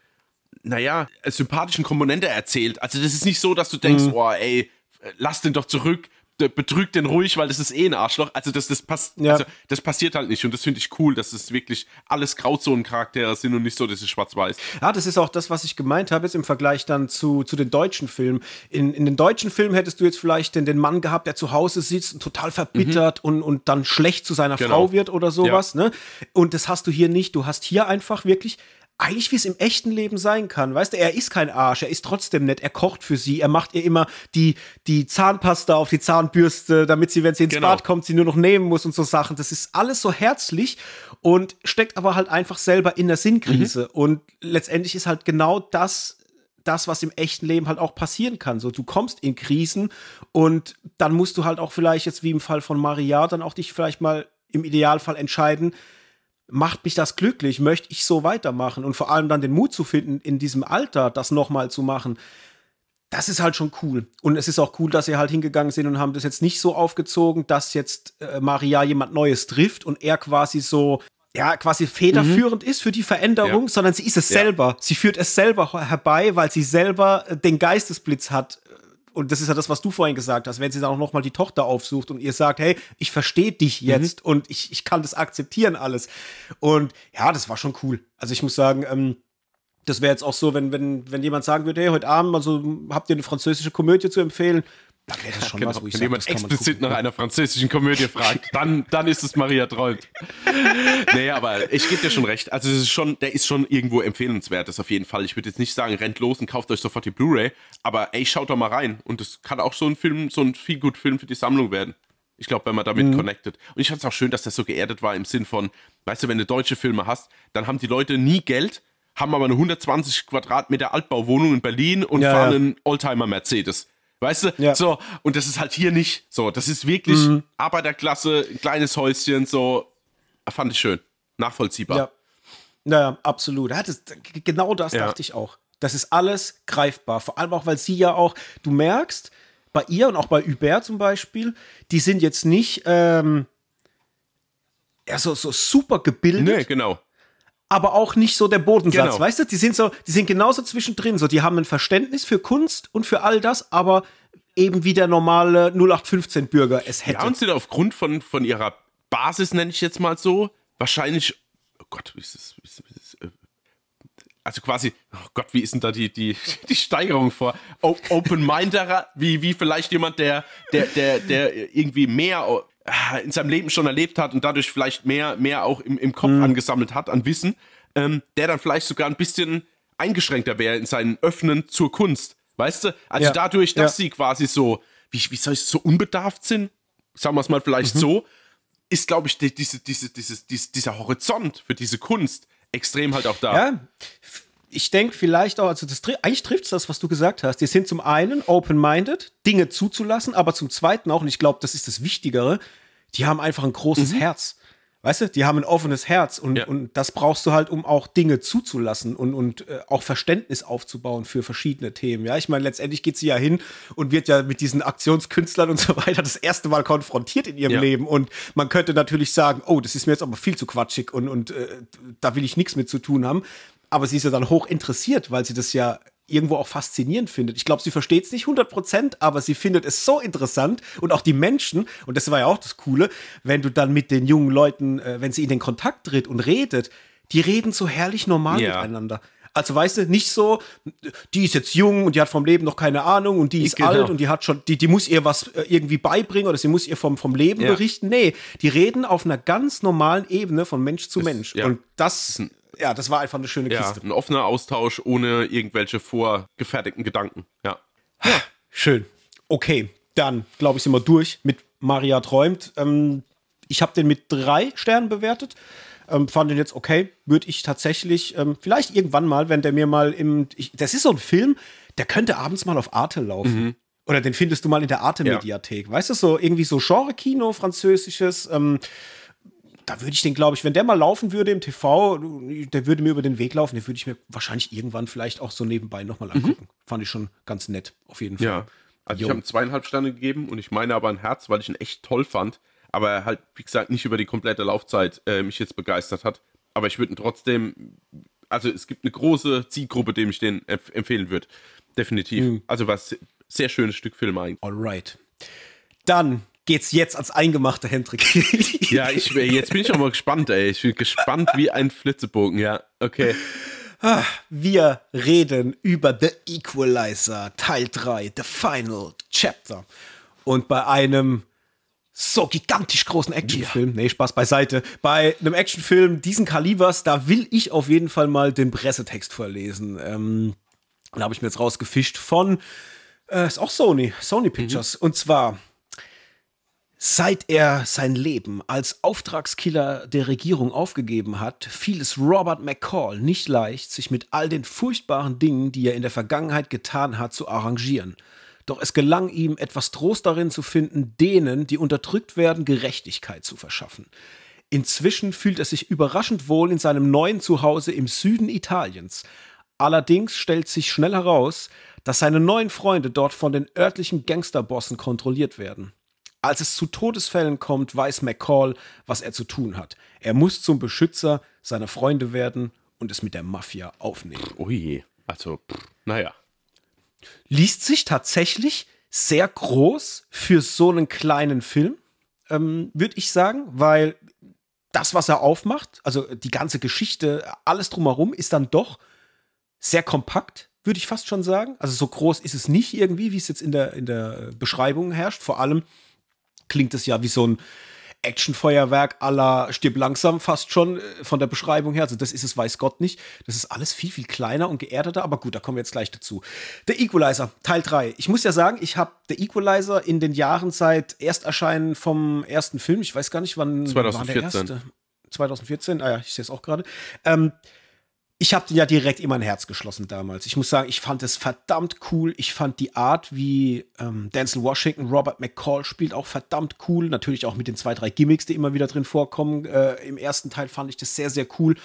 naja, sympathischen Komponente erzählt. Also das ist nicht so, dass du denkst, mhm. oh ey, lass den doch zurück betrügt den ruhig, weil das ist eh ein Arschloch. Also das, das, pass ja. also das passiert halt nicht und das finde ich cool, dass es wirklich alles Grauzonen-Charaktere sind und nicht so, das ist schwarz-weiß. Ja, das ist auch das, was ich gemeint habe jetzt im Vergleich dann zu, zu den deutschen Filmen. In, in den deutschen Filmen hättest du jetzt vielleicht den, den Mann gehabt, der zu Hause sitzt und total verbittert mhm. und, und dann schlecht zu seiner genau. Frau wird oder sowas. Ja. Ne? Und das hast du hier nicht. Du hast hier einfach wirklich eigentlich wie es im echten Leben sein kann. Weißt du, er ist kein Arsch, er ist trotzdem nett, er kocht für sie, er macht ihr immer die, die Zahnpasta auf die Zahnbürste, damit sie, wenn sie ins genau. Bad kommt, sie nur noch nehmen muss und so Sachen. Das ist alles so herzlich und steckt aber halt einfach selber in der Sinnkrise. Mhm. Und letztendlich ist halt genau das, das, was im echten Leben halt auch passieren kann. So, du kommst in Krisen und dann musst du halt auch vielleicht jetzt wie im Fall von Maria dann auch dich vielleicht mal im Idealfall entscheiden, macht mich das glücklich? Möchte ich so weitermachen? Und vor allem dann den Mut zu finden, in diesem Alter das nochmal zu machen. Das ist halt schon cool. Und es ist auch cool, dass sie halt hingegangen sind und haben das jetzt nicht so aufgezogen, dass jetzt äh, Maria jemand Neues trifft und er quasi so, ja, quasi federführend mhm. ist für die Veränderung, ja. sondern sie ist es ja. selber. Sie führt es selber herbei, weil sie selber äh, den Geistesblitz hat, und das ist ja das, was du vorhin gesagt hast, wenn sie dann auch nochmal die Tochter aufsucht und ihr sagt, hey, ich verstehe dich mhm. jetzt mhm. und ich, ich kann das akzeptieren alles. Und ja, das war schon cool. Also ich muss sagen, ähm, das wäre jetzt auch so, wenn, wenn, wenn jemand sagen würde, hey, heute Abend, also habt ihr eine französische Komödie zu empfehlen? Wäre das schon genau. was, wo ich Wenn sag, jemand explizit nach einer französischen Komödie fragt, dann, dann ist es Maria träumt. nee, aber ich gebe dir schon recht. Also, es ist schon, der ist schon irgendwo empfehlenswert, das auf jeden Fall. Ich würde jetzt nicht sagen, rennt los und kauft euch sofort die Blu-ray, aber ey, schaut doch mal rein. Und das kann auch so ein Film, so ein viel gut Film für die Sammlung werden. Ich glaube, wenn man damit mhm. connected. Und ich fand es auch schön, dass das so geerdet war im Sinn von, weißt du, wenn du deutsche Filme hast, dann haben die Leute nie Geld, haben aber eine 120 Quadratmeter Altbauwohnung in Berlin und ja, fahren ja. einen Oldtimer Mercedes. Weißt du? Ja. So, und das ist halt hier nicht so. Das ist wirklich mhm. Arbeiterklasse, kleines Häuschen, so. Fand ich schön. Nachvollziehbar. Ja. Naja, absolut. Ja, das, genau das ja. dachte ich auch. Das ist alles greifbar. Vor allem auch, weil sie ja auch, du merkst, bei ihr und auch bei Hubert zum Beispiel, die sind jetzt nicht ähm, ja, so, so super gebildet. Nee, genau aber auch nicht so der Bodensatz, genau. weißt du? Die sind so, die sind genauso zwischendrin, so die haben ein Verständnis für Kunst und für all das, aber eben wie der normale 0815 Bürger es hätte. Ja, und sind aufgrund von von ihrer Basis nenne ich jetzt mal so, wahrscheinlich oh Gott, wie ist das, wie ist das, äh, also quasi, oh Gott, wie ist denn da die, die, die Steigerung vor? Open-Minderer, wie, wie vielleicht jemand, der, der, der, der irgendwie mehr in seinem Leben schon erlebt hat und dadurch vielleicht mehr, mehr auch im, im Kopf mhm. angesammelt hat an Wissen, ähm, der dann vielleicht sogar ein bisschen eingeschränkter wäre in seinen Öffnen zur Kunst. Weißt du? Also ja. dadurch, dass ja. sie quasi so, wie, wie soll ich so unbedarft sind, sagen wir es mal vielleicht mhm. so, ist, glaube ich, die, diese, diese, dieses, dieser Horizont für diese Kunst extrem halt auch da. Ja, ich denke vielleicht auch, also das, eigentlich trifft es das, was du gesagt hast. Die sind zum einen open-minded, Dinge zuzulassen, aber zum zweiten auch, und ich glaube, das ist das Wichtigere, die haben einfach ein großes mhm. Herz. Weißt du, die haben ein offenes Herz und, ja. und das brauchst du halt, um auch Dinge zuzulassen und, und äh, auch Verständnis aufzubauen für verschiedene Themen. Ja, ich meine, letztendlich geht sie ja hin und wird ja mit diesen Aktionskünstlern und so weiter das erste Mal konfrontiert in ihrem ja. Leben. Und man könnte natürlich sagen, oh, das ist mir jetzt aber viel zu quatschig und, und äh, da will ich nichts mit zu tun haben. Aber sie ist ja dann hoch interessiert, weil sie das ja irgendwo auch faszinierend findet. Ich glaube, sie versteht es nicht 100%, aber sie findet es so interessant und auch die Menschen, und das war ja auch das Coole, wenn du dann mit den jungen Leuten, äh, wenn sie in den Kontakt tritt und redet, die reden so herrlich normal ja. miteinander. Also weißt du, nicht so, die ist jetzt jung und die hat vom Leben noch keine Ahnung und die ist genau. alt und die hat schon, die, die muss ihr was äh, irgendwie beibringen oder sie muss ihr vom, vom Leben ja. berichten. Nee, die reden auf einer ganz normalen Ebene von Mensch zu Mensch. Ja. Und das ja, das war einfach eine schöne ja, Kiste. Ein offener Austausch ohne irgendwelche vorgefertigten Gedanken. Ja. ja schön. Okay, dann glaube ich, sind wir durch mit Maria träumt. Ähm, ich habe den mit drei Sternen bewertet. Ähm, fand den jetzt okay. Würde ich tatsächlich ähm, vielleicht irgendwann mal, wenn der mir mal im. Ich, das ist so ein Film, der könnte abends mal auf Arte laufen. Mhm. Oder den findest du mal in der Arte-Mediathek. Ja. Weißt du, so irgendwie so Genre-Kino, französisches. Ähm, da würde ich den, glaube ich, wenn der mal laufen würde im TV, der würde mir über den Weg laufen, den würde ich mir wahrscheinlich irgendwann vielleicht auch so nebenbei nochmal mhm. angucken. Mhm. Fand ich schon ganz nett, auf jeden Fall. Ja. Also jo. ich habe zweieinhalb Sterne gegeben und ich meine aber ein Herz, weil ich ihn echt toll fand. Aber er halt, wie gesagt, nicht über die komplette Laufzeit äh, mich jetzt begeistert hat. Aber ich würde ihn trotzdem, also es gibt eine große Zielgruppe, dem ich den empf empfehlen würde. Definitiv. Mhm. Also was sehr schönes Stück Film eigentlich. Alright. Dann geht's jetzt ans eingemachte Hendrik. ja, ich, jetzt bin ich auch mal gespannt, ey. Ich bin gespannt wie ein Flitzebogen, ja. Okay. Ah, wir reden über The Equalizer, Teil 3, The Final Chapter. Und bei einem so gigantisch großen Actionfilm, ja. nee, Spaß beiseite, bei einem Actionfilm diesen Kalibers, da will ich auf jeden Fall mal den Pressetext vorlesen. Ähm, da habe ich mir jetzt rausgefischt von, äh, ist auch Sony, Sony Pictures. Mhm. Und zwar Seit er sein Leben als Auftragskiller der Regierung aufgegeben hat, fiel es Robert McCall nicht leicht, sich mit all den furchtbaren Dingen, die er in der Vergangenheit getan hat, zu arrangieren. Doch es gelang ihm, etwas Trost darin zu finden, denen, die unterdrückt werden, Gerechtigkeit zu verschaffen. Inzwischen fühlt er sich überraschend wohl in seinem neuen Zuhause im Süden Italiens. Allerdings stellt sich schnell heraus, dass seine neuen Freunde dort von den örtlichen Gangsterbossen kontrolliert werden. Als es zu Todesfällen kommt, weiß McCall, was er zu tun hat. Er muss zum Beschützer seiner Freunde werden und es mit der Mafia aufnehmen. Je. Also, pff, naja. Liest sich tatsächlich sehr groß für so einen kleinen Film, ähm, würde ich sagen, weil das, was er aufmacht, also die ganze Geschichte, alles drumherum, ist dann doch sehr kompakt, würde ich fast schon sagen. Also so groß ist es nicht irgendwie, wie es jetzt in der, in der Beschreibung herrscht. Vor allem klingt es ja wie so ein Actionfeuerwerk aller Stirb langsam fast schon äh, von der Beschreibung her. Also das ist es, weiß Gott nicht. Das ist alles viel, viel kleiner und geerdeter, aber gut, da kommen wir jetzt gleich dazu. Der Equalizer, Teil 3. Ich muss ja sagen, ich habe der Equalizer in den Jahren seit Ersterscheinen vom ersten Film, ich weiß gar nicht, wann 2014. war der erste. 2014, ah ja, ich sehe es auch gerade. Ähm, ich habe ja direkt immer ein Herz geschlossen damals. Ich muss sagen, ich fand es verdammt cool. Ich fand die Art, wie ähm, Denzel Washington Robert McCall spielt, auch verdammt cool. Natürlich auch mit den zwei, drei Gimmicks, die immer wieder drin vorkommen. Äh, Im ersten Teil fand ich das sehr, sehr cool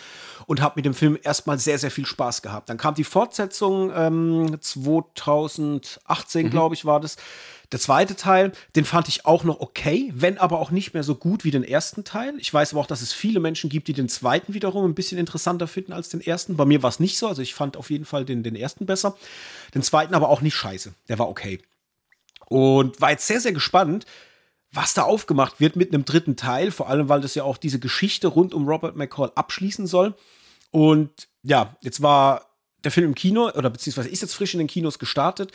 und habe mit dem Film erstmal sehr, sehr viel Spaß gehabt. Dann kam die Fortsetzung ähm, 2018, mhm. glaube ich, war das. Der zweite Teil, den fand ich auch noch okay, wenn aber auch nicht mehr so gut wie den ersten Teil. Ich weiß aber auch, dass es viele Menschen gibt, die den zweiten wiederum ein bisschen interessanter finden als den ersten. Bei mir war es nicht so, also ich fand auf jeden Fall den, den ersten besser. Den zweiten aber auch nicht scheiße. Der war okay. Und war jetzt sehr, sehr gespannt, was da aufgemacht wird mit einem dritten Teil, vor allem weil das ja auch diese Geschichte rund um Robert McCall abschließen soll. Und ja, jetzt war der Film im Kino, oder beziehungsweise ist jetzt frisch in den Kinos gestartet.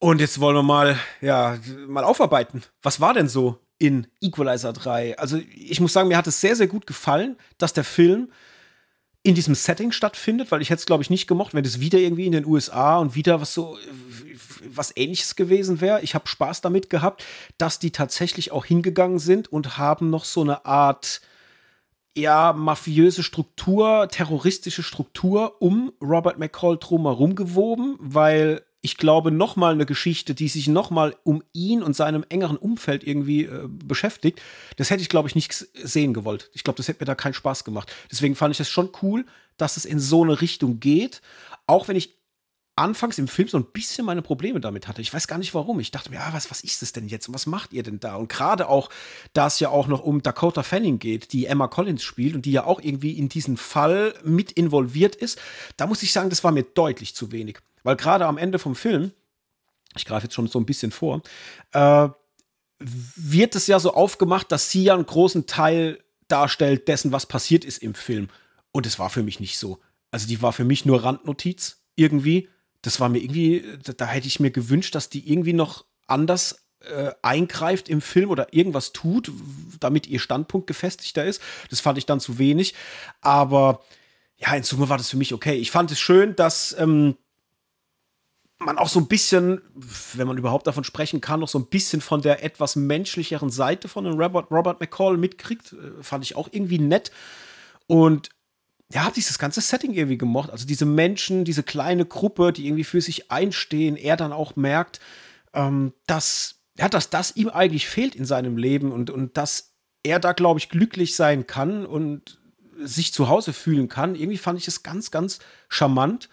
Und jetzt wollen wir mal, ja, mal aufarbeiten. Was war denn so in Equalizer 3? Also, ich muss sagen, mir hat es sehr, sehr gut gefallen, dass der Film in diesem Setting stattfindet, weil ich hätte es, glaube ich, nicht gemocht, wenn es wieder irgendwie in den USA und wieder was so was ähnliches gewesen wäre. Ich habe Spaß damit gehabt, dass die tatsächlich auch hingegangen sind und haben noch so eine Art ja, mafiöse Struktur, terroristische Struktur um Robert McCall drumherum gewoben, weil ich glaube, noch mal eine Geschichte, die sich noch mal um ihn und seinem engeren Umfeld irgendwie äh, beschäftigt, das hätte ich, glaube ich, nicht sehen gewollt. Ich glaube, das hätte mir da keinen Spaß gemacht. Deswegen fand ich es schon cool, dass es in so eine Richtung geht, auch wenn ich anfangs im Film so ein bisschen meine Probleme damit hatte. Ich weiß gar nicht warum. Ich dachte mir, ja, was, was ist das denn jetzt und was macht ihr denn da? Und gerade auch, da es ja auch noch um Dakota Fanning geht, die Emma Collins spielt und die ja auch irgendwie in diesen Fall mit involviert ist, da muss ich sagen, das war mir deutlich zu wenig. Weil gerade am Ende vom Film, ich greife jetzt schon so ein bisschen vor, äh, wird es ja so aufgemacht, dass sie ja einen großen Teil darstellt dessen, was passiert ist im Film. Und es war für mich nicht so. Also die war für mich nur Randnotiz irgendwie das war mir irgendwie, da, da hätte ich mir gewünscht, dass die irgendwie noch anders äh, eingreift im Film oder irgendwas tut, damit ihr Standpunkt gefestigter ist. Das fand ich dann zu wenig. Aber ja, in Summe war das für mich okay. Ich fand es schön, dass ähm, man auch so ein bisschen, wenn man überhaupt davon sprechen kann, noch so ein bisschen von der etwas menschlicheren Seite von Robert, Robert McCall mitkriegt. Äh, fand ich auch irgendwie nett. Und ja, habe dieses ganze Setting irgendwie gemocht. Also diese Menschen, diese kleine Gruppe, die irgendwie für sich einstehen, er dann auch merkt, ähm, dass, ja, dass das ihm eigentlich fehlt in seinem Leben und, und dass er da, glaube ich, glücklich sein kann und sich zu Hause fühlen kann. Irgendwie fand ich es ganz, ganz charmant.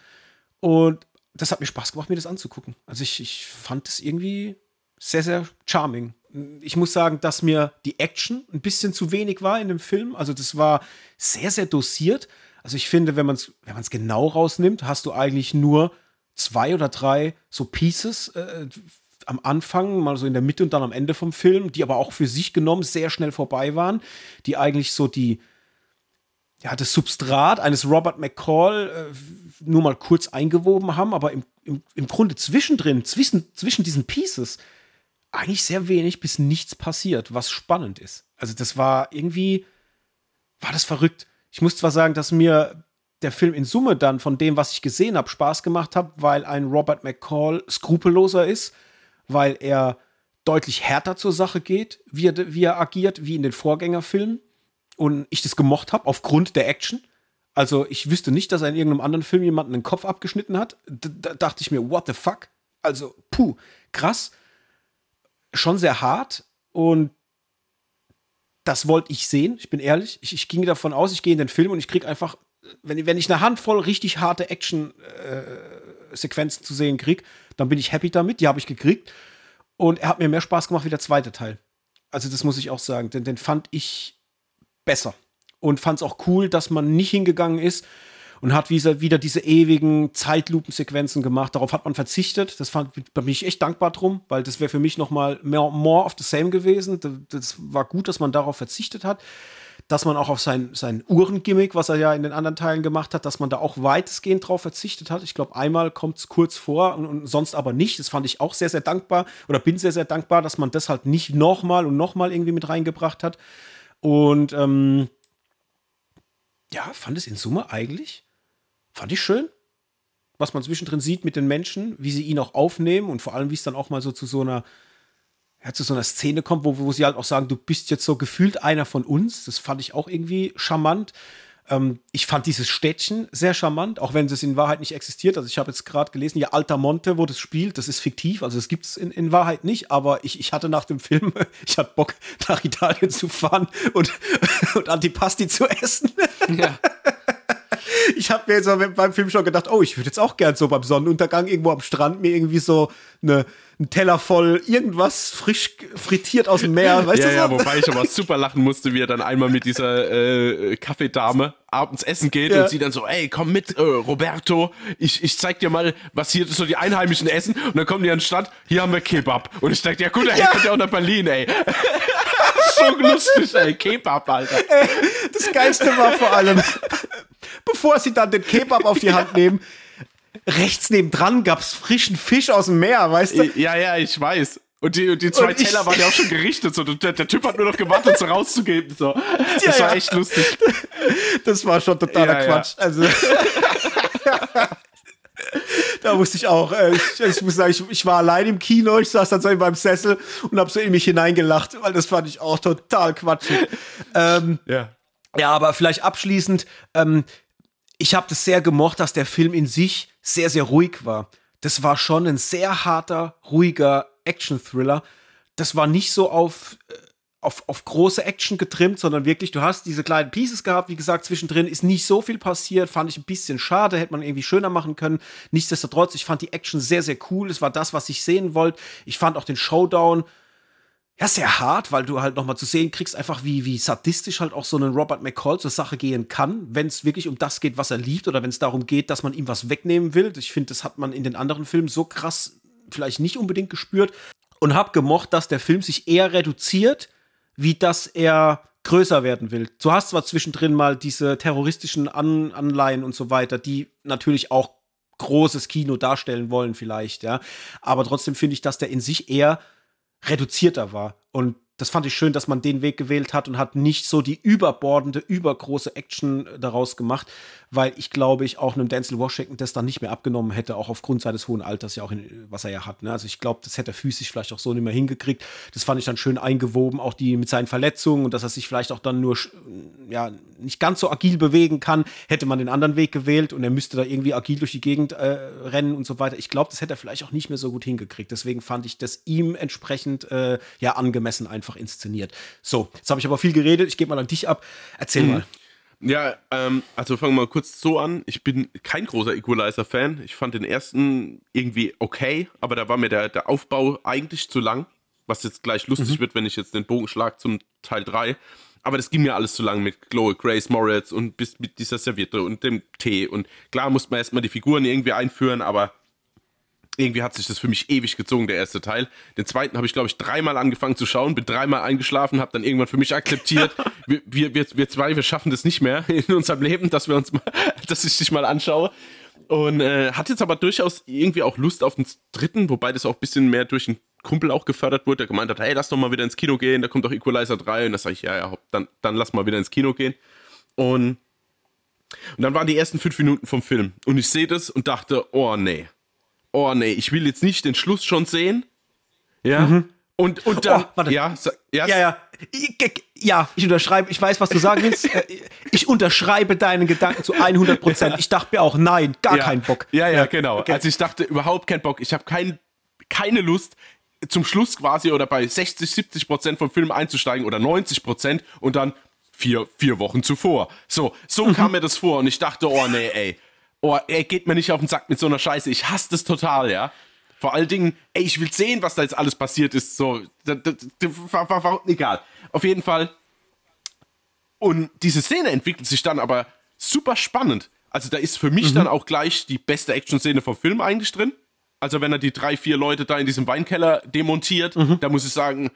Und das hat mir Spaß gemacht, mir das anzugucken. Also ich, ich fand es irgendwie sehr, sehr charming. Ich muss sagen, dass mir die Action ein bisschen zu wenig war in dem Film. Also das war sehr, sehr dosiert. Also ich finde, wenn man es wenn genau rausnimmt, hast du eigentlich nur zwei oder drei so Pieces äh, am Anfang, mal so in der Mitte und dann am Ende vom Film, die aber auch für sich genommen sehr schnell vorbei waren, die eigentlich so die, ja, das Substrat eines Robert McCall äh, nur mal kurz eingewoben haben, aber im, im, im Grunde zwischendrin, zwischen, zwischen diesen Pieces, eigentlich sehr wenig bis nichts passiert, was spannend ist. Also das war irgendwie, war das verrückt. Ich muss zwar sagen, dass mir der Film in Summe dann von dem, was ich gesehen habe, Spaß gemacht hat, weil ein Robert McCall skrupelloser ist, weil er deutlich härter zur Sache geht, wie er, wie er agiert, wie in den Vorgängerfilmen. Und ich das gemocht habe, aufgrund der Action. Also ich wüsste nicht, dass er in irgendeinem anderen Film jemanden den Kopf abgeschnitten hat. Da dachte ich mir, what the fuck? Also, puh, krass. Schon sehr hart. Und das wollte ich sehen, ich bin ehrlich. Ich, ich ging davon aus, ich gehe in den Film und ich kriege einfach, wenn, wenn ich eine Handvoll richtig harte Action-Sequenzen äh, zu sehen kriege, dann bin ich happy damit. Die habe ich gekriegt. Und er hat mir mehr Spaß gemacht wie der zweite Teil. Also, das muss ich auch sagen. Denn den fand ich besser. Und fand es auch cool, dass man nicht hingegangen ist und hat wieder diese ewigen Zeitlupensequenzen gemacht. Darauf hat man verzichtet. Das fand, da bin ich echt dankbar drum, weil das wäre für mich noch mal mehr, more of the same gewesen. Das war gut, dass man darauf verzichtet hat. Dass man auch auf sein, sein Uhrengimmick, was er ja in den anderen Teilen gemacht hat, dass man da auch weitestgehend drauf verzichtet hat. Ich glaube, einmal kommt es kurz vor und, und, sonst aber nicht. Das fand ich auch sehr, sehr dankbar oder bin sehr, sehr dankbar, dass man das halt nicht nochmal und nochmal irgendwie mit reingebracht hat. Und ähm, ja, fand es in Summe eigentlich fand ich schön, was man zwischendrin sieht mit den Menschen, wie sie ihn auch aufnehmen und vor allem, wie es dann auch mal so zu so einer, ja, zu so einer Szene kommt, wo, wo sie halt auch sagen, du bist jetzt so gefühlt einer von uns. Das fand ich auch irgendwie charmant. Ähm, ich fand dieses Städtchen sehr charmant, auch wenn es in Wahrheit nicht existiert. Also ich habe jetzt gerade gelesen, ja, Altamonte, wo das spielt, das ist fiktiv, also das gibt es in, in Wahrheit nicht, aber ich, ich hatte nach dem Film, ich hatte Bock, nach Italien zu fahren und, und Antipasti zu essen. Ja. ich habe mir jetzt beim Film schon gedacht, oh, ich würde jetzt auch gern so beim Sonnenuntergang irgendwo am Strand mir irgendwie so eine, einen Teller voll irgendwas frisch frittiert aus dem Meer, weißt ja, du? Ja, wobei ich aber super lachen musste, wie er dann einmal mit dieser äh, Kaffeedame abends essen geht ja. und sie dann so, ey, komm mit, äh, Roberto, ich, ich zeig dir mal, was hier so die Einheimischen essen. Und dann kommen die an den Stadt, hier haben wir Kebab. Und ich dachte, ja gut, er ja. kommt ja auch nach Berlin, ey. so lustig, ey, Kebab, Alter. Das Geilste war vor allem, bevor sie dann den Kebab auf die Hand nehmen, rechts nebendran gab es frischen Fisch aus dem Meer, weißt du? Ja, ja, ich weiß. Und die, und die zwei und Teller waren ja auch schon gerichtet. So. Der, der, Typ hat nur noch gewartet, so rauszugeben. So. Das ja, war echt lustig. Das war schon totaler ja, Quatsch. Ja. Also. da musste ich auch, äh, ich, ich, muss sagen, ich, ich, war allein im Kino, ich saß dann so in meinem Sessel und habe so in mich hineingelacht, weil das fand ich auch total quatschig. Ähm, ja. Ja, aber vielleicht abschließend, ähm, ich habe das sehr gemocht, dass der Film in sich sehr, sehr ruhig war. Das war schon ein sehr harter, ruhiger Action-Thriller. Das war nicht so auf äh, auf, auf große Action getrimmt, sondern wirklich, du hast diese kleinen Pieces gehabt. Wie gesagt, zwischendrin ist nicht so viel passiert. Fand ich ein bisschen schade, hätte man irgendwie schöner machen können. Nichtsdestotrotz, ich fand die Action sehr, sehr cool. Es war das, was ich sehen wollte. Ich fand auch den Showdown ja, sehr hart, weil du halt nochmal zu sehen kriegst, einfach wie, wie sadistisch halt auch so ein Robert McCall zur Sache gehen kann, wenn es wirklich um das geht, was er liebt oder wenn es darum geht, dass man ihm was wegnehmen will. Ich finde, das hat man in den anderen Filmen so krass vielleicht nicht unbedingt gespürt und hab gemocht, dass der Film sich eher reduziert wie dass er größer werden will. Du hast zwar zwischendrin mal diese terroristischen An Anleihen und so weiter, die natürlich auch großes Kino darstellen wollen vielleicht, ja, aber trotzdem finde ich, dass der in sich eher reduzierter war. Und das fand ich schön, dass man den Weg gewählt hat und hat nicht so die überbordende, übergroße Action äh, daraus gemacht, weil ich glaube, ich auch einem Denzel Washington das dann nicht mehr abgenommen hätte, auch aufgrund seines hohen Alters, ja auch in, was er ja hat. Ne? Also ich glaube, das hätte er physisch vielleicht auch so nicht mehr hingekriegt. Das fand ich dann schön eingewoben, auch die mit seinen Verletzungen und dass er sich vielleicht auch dann nur ja nicht ganz so agil bewegen kann, hätte man den anderen Weg gewählt und er müsste da irgendwie agil durch die Gegend äh, rennen und so weiter. Ich glaube, das hätte er vielleicht auch nicht mehr so gut hingekriegt. Deswegen fand ich das ihm entsprechend äh, ja angemessen einfach einfach inszeniert. So, jetzt habe ich aber viel geredet. Ich gebe mal an dich ab. Erzähl mhm. mal. Ja, ähm, also fangen wir mal kurz so an. Ich bin kein großer Equalizer-Fan. Ich fand den ersten irgendwie okay, aber da war mir der, der Aufbau eigentlich zu lang, was jetzt gleich lustig mhm. wird, wenn ich jetzt den Bogen schlage zum Teil 3. Aber das ging mir alles zu lang mit Chloe Grace Moritz und bis mit dieser Serviette und dem Tee. Und klar musste man erstmal die Figuren irgendwie einführen, aber irgendwie hat sich das für mich ewig gezogen, der erste Teil. Den zweiten habe ich, glaube ich, dreimal angefangen zu schauen, bin dreimal eingeschlafen, habe dann irgendwann für mich akzeptiert, wir, wir, wir, wir zwei, wir schaffen das nicht mehr in unserem Leben, dass wir uns mal, dass ich dich mal anschaue. Und äh, hat jetzt aber durchaus irgendwie auch Lust auf den dritten, wobei das auch ein bisschen mehr durch einen Kumpel auch gefördert wurde, der gemeint hat, hey, lass doch mal wieder ins Kino gehen, da kommt doch Equalizer 3. Und da sage ich, ja, ja, dann, dann lass mal wieder ins Kino gehen. Und, und dann waren die ersten fünf Minuten vom Film. Und ich sehe das und dachte, oh nee oh nee, ich will jetzt nicht den Schluss schon sehen. Ja. Mhm. Und, und dann, oh, warte. Ja, ja, ja, ja. Ich, ja, ich unterschreibe, ich weiß, was du sagen willst. Äh, ich unterschreibe deinen Gedanken zu 100 Prozent. Ich dachte mir auch, nein, gar ja. keinen Bock. Ja, ja, genau. Okay. Also ich dachte überhaupt keinen Bock. Ich habe kein, keine Lust, zum Schluss quasi oder bei 60, 70 Prozent vom Film einzusteigen oder 90 Prozent und dann vier, vier Wochen zuvor. So, so mhm. kam mir das vor und ich dachte, oh nee, ey, oh, er geht mir nicht auf den Sack mit so einer Scheiße. Ich hasse das total, ja. Vor allen Dingen, ey, ich will sehen, was da jetzt alles passiert ist. So, egal. Auf jeden Fall. Und diese Szene entwickelt sich dann aber super spannend. Also da ist für mich mhm. dann auch gleich die beste Action-Szene vom Film eigentlich drin. Also wenn er die drei, vier Leute da in diesem Weinkeller demontiert, mhm. da muss ich sagen,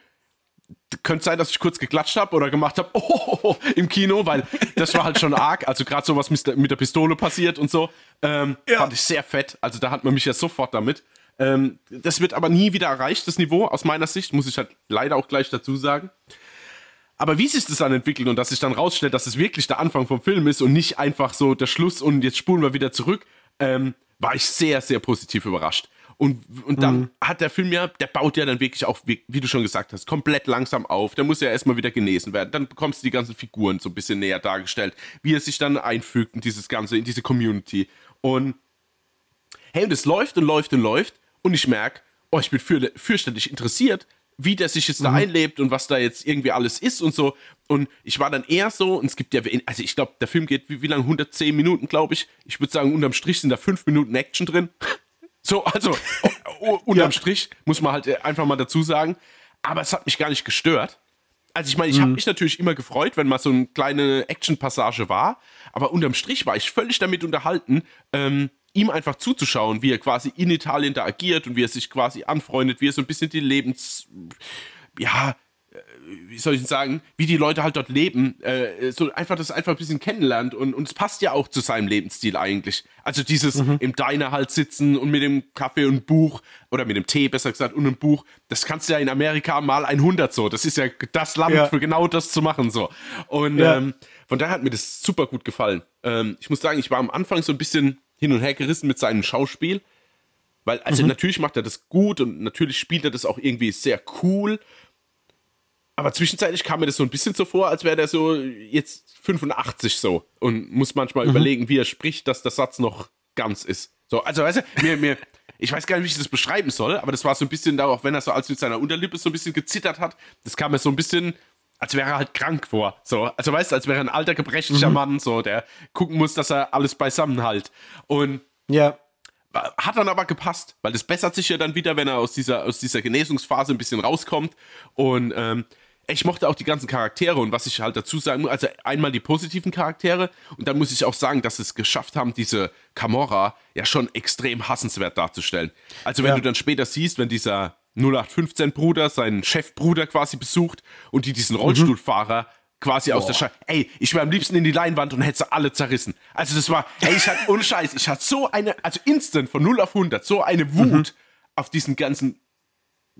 könnte sein, dass ich kurz geklatscht habe oder gemacht habe, oh, im Kino, weil das war halt schon arg. Also gerade so was mit der Pistole passiert und so, ähm, ja. fand ich sehr fett. Also da hat man mich ja sofort damit. Ähm, das wird aber nie wieder erreicht, das Niveau, aus meiner Sicht, muss ich halt leider auch gleich dazu sagen. Aber wie sich das dann entwickelt und dass sich dann rausstellt, dass es wirklich der Anfang vom Film ist und nicht einfach so der Schluss und jetzt spulen wir wieder zurück, ähm, war ich sehr, sehr positiv überrascht. Und, und dann mhm. hat der Film ja, der baut ja dann wirklich auch, wie, wie, du schon gesagt hast, komplett langsam auf. Der muss ja erstmal wieder genesen werden. Dann bekommst du die ganzen Figuren so ein bisschen näher dargestellt, wie er sich dann einfügt in dieses Ganze, in diese Community. Und hey, und es läuft und läuft und läuft. Und ich merke, oh, ich bin für, fürchterlich interessiert, wie der sich jetzt mhm. da einlebt und was da jetzt irgendwie alles ist und so. Und ich war dann eher so, und es gibt ja, also ich glaube, der Film geht wie, wie lange? 110 Minuten, glaube ich. Ich würde sagen, unterm Strich sind da 5 Minuten Action drin. So, also unterm ja. Strich muss man halt äh, einfach mal dazu sagen. Aber es hat mich gar nicht gestört. Also ich meine, ich mhm. habe mich natürlich immer gefreut, wenn mal so eine kleine Action-Passage war. Aber unterm Strich war ich völlig damit unterhalten, ähm, ihm einfach zuzuschauen, wie er quasi in Italien da agiert und wie er sich quasi anfreundet, wie er so ein bisschen die Lebens... Ja, wie soll ich sagen, wie die Leute halt dort leben, äh, so einfach das einfach ein bisschen kennenlernt und, und es passt ja auch zu seinem Lebensstil eigentlich. Also dieses mhm. im Diner halt sitzen und mit dem Kaffee und Buch oder mit dem Tee besser gesagt und einem Buch, das kannst du ja in Amerika mal 100 so. Das ist ja das Land ja. für genau das zu machen so. Und ja. ähm, von daher hat mir das super gut gefallen. Ähm, ich muss sagen, ich war am Anfang so ein bisschen hin und her gerissen mit seinem Schauspiel. Weil, also mhm. natürlich macht er das gut und natürlich spielt er das auch irgendwie sehr cool. Aber zwischenzeitlich kam mir das so ein bisschen so vor, als wäre der so jetzt 85 so und muss manchmal mhm. überlegen, wie er spricht, dass der Satz noch ganz ist. So, also weißt du, mir, mir, ich weiß gar nicht, wie ich das beschreiben soll, aber das war so ein bisschen da, auch wenn er so als mit seiner Unterlippe so ein bisschen gezittert hat, das kam mir so ein bisschen, als wäre er halt krank vor. So, also weißt du, als wäre er ein alter, gebrechlicher mhm. Mann, so, der gucken muss, dass er alles beisammen halt. Und ja. Hat dann aber gepasst, weil das bessert sich ja dann wieder, wenn er aus dieser, aus dieser Genesungsphase ein bisschen rauskommt. Und ähm, ich mochte auch die ganzen Charaktere und was ich halt dazu sagen muss, also einmal die positiven Charaktere und dann muss ich auch sagen, dass sie es geschafft haben, diese Camorra ja schon extrem hassenswert darzustellen. Also wenn ja. du dann später siehst, wenn dieser 0815 Bruder seinen Chefbruder quasi besucht und die diesen Rollstuhlfahrer mhm quasi Boah. aus der Scheibe. Ey, ich wäre am liebsten in die Leinwand und hätte sie alle zerrissen. Also das war, ey, ich hatte, ohne Scheiß, ich hatte so eine, also instant von 0 auf 100, so eine Wut mhm. auf diesen ganzen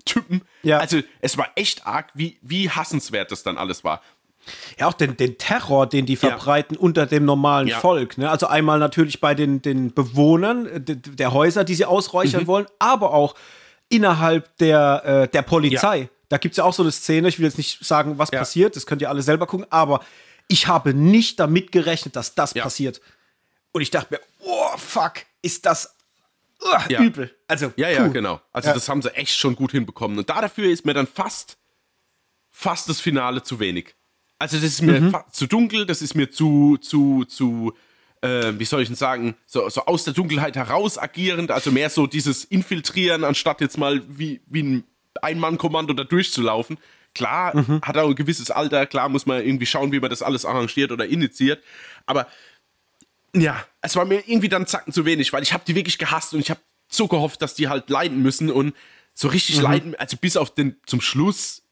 Typen. Ja. Also es war echt arg, wie, wie hassenswert das dann alles war. Ja, auch den, den Terror, den die verbreiten ja. unter dem normalen ja. Volk. Ne? Also einmal natürlich bei den, den Bewohnern äh, der Häuser, die sie ausräuchern mhm. wollen, aber auch innerhalb der, äh, der Polizei. Ja. Da gibt es ja auch so eine Szene, ich will jetzt nicht sagen, was passiert, das könnt ihr alle selber gucken, aber ich habe nicht damit gerechnet, dass das passiert. Und ich dachte mir, oh fuck, ist das uh, ja. übel. Also, ja, ja, genau. Also, ja. das haben sie echt schon gut hinbekommen. Und dafür ist mir dann fast, fast das Finale zu wenig. Also, das ist mir mhm. zu dunkel, das ist mir zu, zu, zu, äh, wie soll ich denn sagen, so, so aus der Dunkelheit heraus agierend, also mehr so dieses Infiltrieren, anstatt jetzt mal wie, wie ein Ein-Mann-Kommando da durchzulaufen. Klar, mhm. hat er ein gewisses Alter, klar muss man irgendwie schauen, wie man das alles arrangiert oder initiiert. Aber ja, es war mir irgendwie dann zacken zu wenig, weil ich habe die wirklich gehasst und ich habe so gehofft, dass die halt leiden müssen und so richtig mhm. leiden, also bis auf den zum Schluss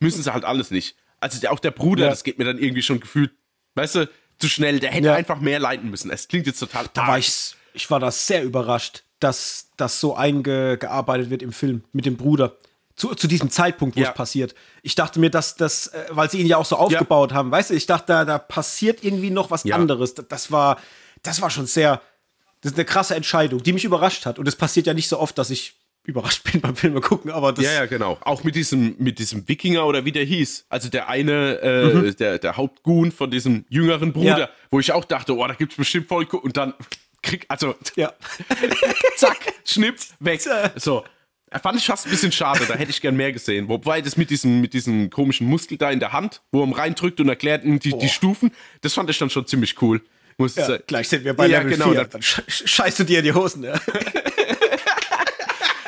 müssen sie halt alles nicht. Also auch der Bruder, ja. das geht mir dann irgendwie schon gefühlt, weißt du, zu schnell, der hätte ja. einfach mehr leiden müssen. Es klingt jetzt total. Da war ich, ich war da sehr überrascht, dass das so eingearbeitet wird im Film mit dem Bruder. Zu, zu diesem Zeitpunkt, wo ja. es passiert. Ich dachte mir, dass das, äh, weil sie ihn ja auch so aufgebaut haben, weißt du, ich dachte, da, da passiert irgendwie noch was anderes. Das war, das war schon sehr, das ist eine krasse Entscheidung, die mich überrascht hat. Und es passiert ja nicht so oft, dass ich überrascht bin beim Filme gucken, aber das. Ja, ja, genau. Auch mit diesem, mit diesem Wikinger oder wie der hieß. Also der eine, äh, mhm. der, der Hauptgun von diesem jüngeren Bruder, ja. wo ich auch dachte, oh, da gibt es bestimmt voll. Und dann krieg, also, ja. zack, schnipp, weg. So. Fand ich fast ein bisschen schade, da hätte ich gern mehr gesehen. Wobei das mit diesem, mit diesem komischen Muskel da in der Hand, wo er reindrückt und erklärt die, die Stufen, das fand ich dann schon ziemlich cool. Muss ja, gleich sind wir bei ja, Level genau, 4. Dann scheißt du dir die Hosen. Ja.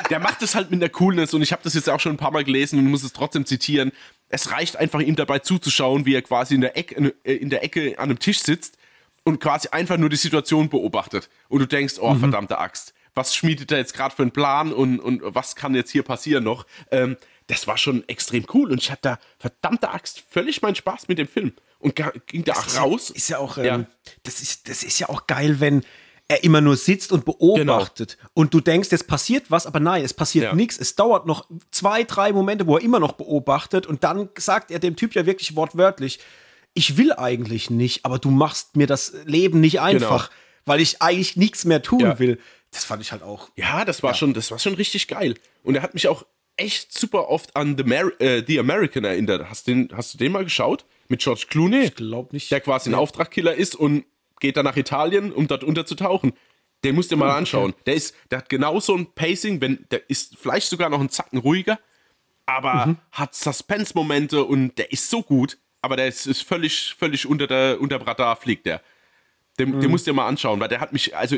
der macht es halt mit der Coolness und ich habe das jetzt auch schon ein paar Mal gelesen und muss es trotzdem zitieren. Es reicht einfach ihm dabei zuzuschauen, wie er quasi in der, Ecke, äh, in der Ecke an einem Tisch sitzt und quasi einfach nur die Situation beobachtet. Und du denkst, oh, mhm. verdammte Axt, was schmiedet er jetzt gerade für einen Plan und, und was kann jetzt hier passieren noch? Ähm, das war schon extrem cool und ich hatte da verdammte Axt völlig meinen Spaß mit dem Film und ging da auch raus. Ist ja auch, ähm, ja. Das, ist, das ist ja auch geil, wenn er immer nur sitzt und beobachtet. Genau. Und du denkst, es passiert was, aber nein, es passiert ja. nichts. Es dauert noch zwei, drei Momente, wo er immer noch beobachtet und dann sagt er dem Typ ja wirklich wortwörtlich, ich will eigentlich nicht, aber du machst mir das Leben nicht einfach, genau. weil ich eigentlich nichts mehr tun ja. will. Das fand ich halt auch. Ja, das war ja. schon, das war schon richtig geil. Und er hat mich auch echt super oft an The, Mar äh, The American erinnert. Hast, den, hast du den mal geschaut? Mit George Clooney? Ich glaube nicht. Der quasi ein Auftragkiller ist und geht dann nach Italien, um dort unterzutauchen. Den musst du dir mal anschauen. Der ist, der hat genauso ein Pacing, wenn, der ist vielleicht sogar noch einen Zacken ruhiger, aber mhm. hat Suspense-Momente und der ist so gut, aber der ist, ist völlig, völlig unter der, unter Radar fliegt der. Den, mhm. den musst du dir mal anschauen, weil der hat mich, also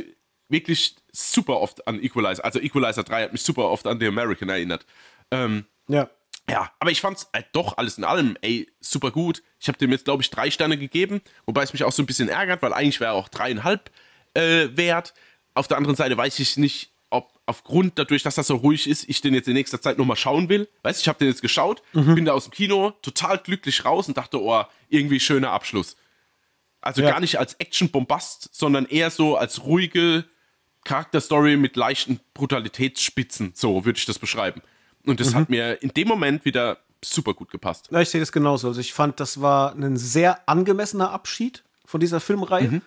wirklich super oft an Equalizer, also Equalizer 3 hat mich super oft an The American erinnert. Ähm, ja. Ja, aber ich fand's äh, doch alles in allem, ey, super gut. Ich habe dem jetzt, glaube ich, drei Sterne gegeben, wobei es mich auch so ein bisschen ärgert, weil eigentlich wäre er auch dreieinhalb äh, wert. Auf der anderen Seite weiß ich nicht, ob aufgrund dadurch, dass das so ruhig ist, ich den jetzt in nächster Zeit nochmal schauen will. Weißt du, ich habe den jetzt geschaut, mhm. bin da aus dem Kino total glücklich raus und dachte, oh, irgendwie schöner Abschluss. Also ja. gar nicht als Action-Bombast, sondern eher so als ruhige Charakterstory mit leichten Brutalitätsspitzen. So würde ich das beschreiben. Und das mhm. hat mir in dem Moment wieder super gut gepasst. Ja, ich sehe das genauso. Also ich fand, das war ein sehr angemessener Abschied von dieser Filmreihe. Mhm.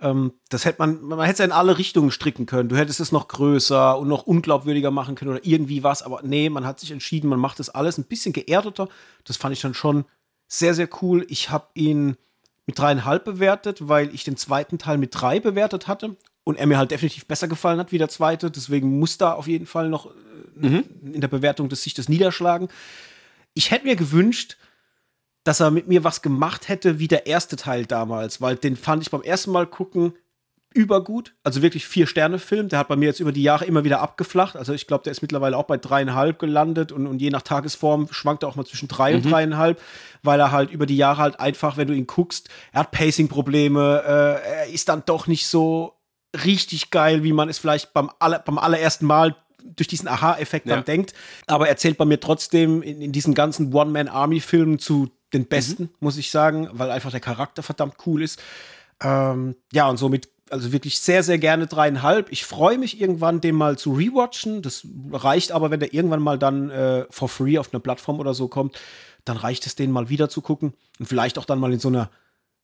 Ähm, das hätte man, man hätte es ja in alle Richtungen stricken können. Du hättest es noch größer und noch unglaubwürdiger machen können oder irgendwie was, aber nee, man hat sich entschieden, man macht das alles ein bisschen geerdeter. Das fand ich dann schon sehr, sehr cool. Ich habe ihn mit dreieinhalb bewertet, weil ich den zweiten Teil mit drei bewertet hatte und er mir halt definitiv besser gefallen hat wie der zweite. Deswegen muss da auf jeden Fall noch äh, mhm. in der Bewertung des sich das niederschlagen. Ich hätte mir gewünscht, dass er mit mir was gemacht hätte wie der erste Teil damals, weil den fand ich beim ersten Mal gucken übergut. Also wirklich vier Sterne Film. Der hat bei mir jetzt über die Jahre immer wieder abgeflacht. Also ich glaube, der ist mittlerweile auch bei dreieinhalb gelandet und, und je nach Tagesform schwankt er auch mal zwischen drei mhm. und dreieinhalb, weil er halt über die Jahre halt einfach, wenn du ihn guckst, er hat Pacing-Probleme, äh, er ist dann doch nicht so richtig geil, wie man es vielleicht beim, aller, beim allerersten Mal durch diesen Aha-Effekt ja. dann denkt. Aber er zählt bei mir trotzdem in, in diesen ganzen One-Man-Army-Filmen zu den besten, mhm. muss ich sagen, weil einfach der Charakter verdammt cool ist. Ähm, ja, und somit, also wirklich sehr, sehr gerne dreieinhalb. Ich freue mich irgendwann, den mal zu rewatchen. Das reicht aber, wenn der irgendwann mal dann äh, for free auf einer Plattform oder so kommt, dann reicht es, den mal wieder zu gucken. Und vielleicht auch dann mal in so einer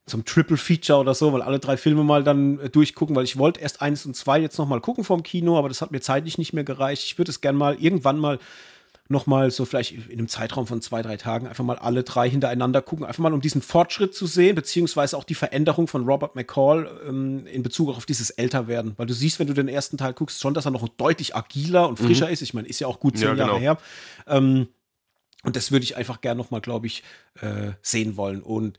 zum Triple Feature oder so, weil alle drei Filme mal dann äh, durchgucken, weil ich wollte erst eins und zwei jetzt noch mal gucken vom Kino, aber das hat mir zeitlich nicht mehr gereicht. Ich würde es gerne mal irgendwann mal nochmal so vielleicht in einem Zeitraum von zwei, drei Tagen einfach mal alle drei hintereinander gucken, einfach mal um diesen Fortschritt zu sehen, beziehungsweise auch die Veränderung von Robert McCall ähm, in Bezug auf dieses Älterwerden. Weil du siehst, wenn du den ersten Teil guckst, schon, dass er noch deutlich agiler und frischer mhm. ist. Ich meine, ist ja auch gut zehn ja, Jahre genau. her. Ähm, und das würde ich einfach gerne nochmal, glaube ich, äh, sehen wollen. Und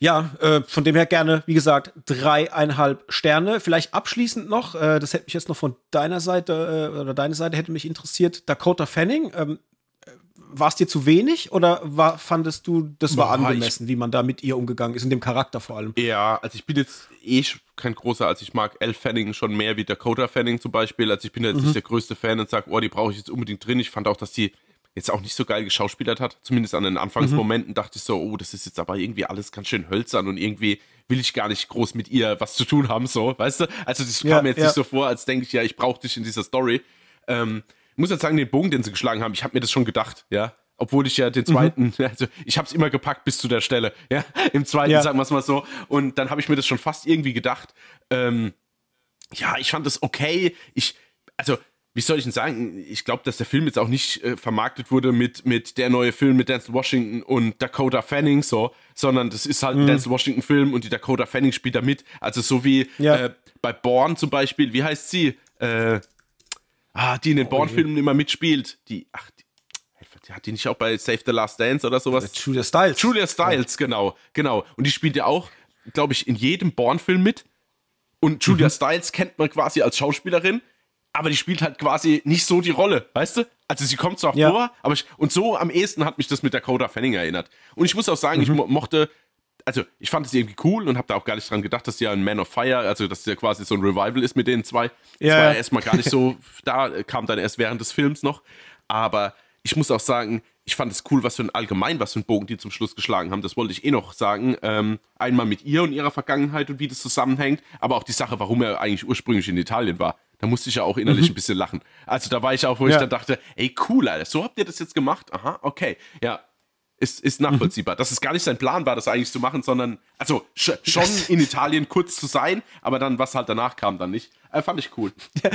ja, äh, von dem her gerne, wie gesagt, dreieinhalb Sterne. Vielleicht abschließend noch, äh, das hätte mich jetzt noch von deiner Seite äh, oder deine Seite hätte mich interessiert. Dakota Fanning, ähm, äh, war es dir zu wenig oder war, fandest du, das war Boah, angemessen, ich, wie man da mit ihr umgegangen ist, in dem Charakter vor allem? Ja, also ich bin jetzt eh kein großer, also ich mag Elle Fanning schon mehr wie Dakota Fanning zum Beispiel. Also ich bin jetzt mhm. nicht der größte Fan und sage, oh, die brauche ich jetzt unbedingt drin. Ich fand auch, dass die jetzt auch nicht so geil geschauspielert hat. Zumindest an den Anfangsmomenten mhm. dachte ich so, oh, das ist jetzt aber irgendwie alles ganz schön hölzern und irgendwie will ich gar nicht groß mit ihr was zu tun haben, so, weißt du? Also das ja, kam mir jetzt ja. nicht so vor, als denke ich, ja, ich brauche dich in dieser Story. Ähm, muss jetzt sagen, den Bogen, den sie geschlagen haben, ich habe mir das schon gedacht, ja. Obwohl ich ja den mhm. zweiten, mhm. also ich habe es immer gepackt bis zu der Stelle, ja. Im zweiten, ja. sagen wir es mal so. Und dann habe ich mir das schon fast irgendwie gedacht. Ähm, ja, ich fand das okay. Ich, also wie soll ich denn sagen, ich glaube, dass der Film jetzt auch nicht äh, vermarktet wurde mit, mit der neue Film mit Denzel Washington und Dakota Fanning, so, sondern das ist halt ein mhm. Denzel Washington-Film und die Dakota Fanning spielt da mit. Also so wie ja. äh, bei Born zum Beispiel, wie heißt sie? Äh, ah, die in den oh, Born-Filmen immer mitspielt. Die, ach, die, die, hat die nicht auch bei Save the Last Dance oder sowas? Julia Stiles. Julia Stiles, ja. genau, genau. Und die spielt ja auch, glaube ich, in jedem Born-Film mit. Und Julia mhm. Stiles kennt man quasi als Schauspielerin aber die spielt halt quasi nicht so die Rolle, weißt du? Also sie kommt zwar ja. vor, aber ich, und so am ehesten hat mich das mit Dakota Fanning erinnert. Und ich muss auch sagen, mhm. ich mo mochte, also ich fand es irgendwie cool und habe da auch gar nicht dran gedacht, dass ja ein Man of Fire, also dass ja quasi so ein Revival ist mit den zwei. Ja. Das war ja erstmal gar nicht so, da kam dann erst während des Films noch. Aber ich muss auch sagen, ich fand es cool, was für ein allgemein, was für ein Bogen die zum Schluss geschlagen haben. Das wollte ich eh noch sagen. Ähm, einmal mit ihr und ihrer Vergangenheit und wie das zusammenhängt, aber auch die Sache, warum er eigentlich ursprünglich in Italien war. Da musste ich ja auch innerlich mhm. ein bisschen lachen. Also da war ich auch, wo ja. ich dann dachte, ey, cool, Alter, so habt ihr das jetzt gemacht? Aha, okay. Ja, ist, ist nachvollziehbar. Mhm. Dass es gar nicht sein Plan war, das eigentlich zu machen, sondern, also sch schon in Italien kurz zu sein, aber dann, was halt danach kam, dann nicht. Äh, fand ich cool. Ja,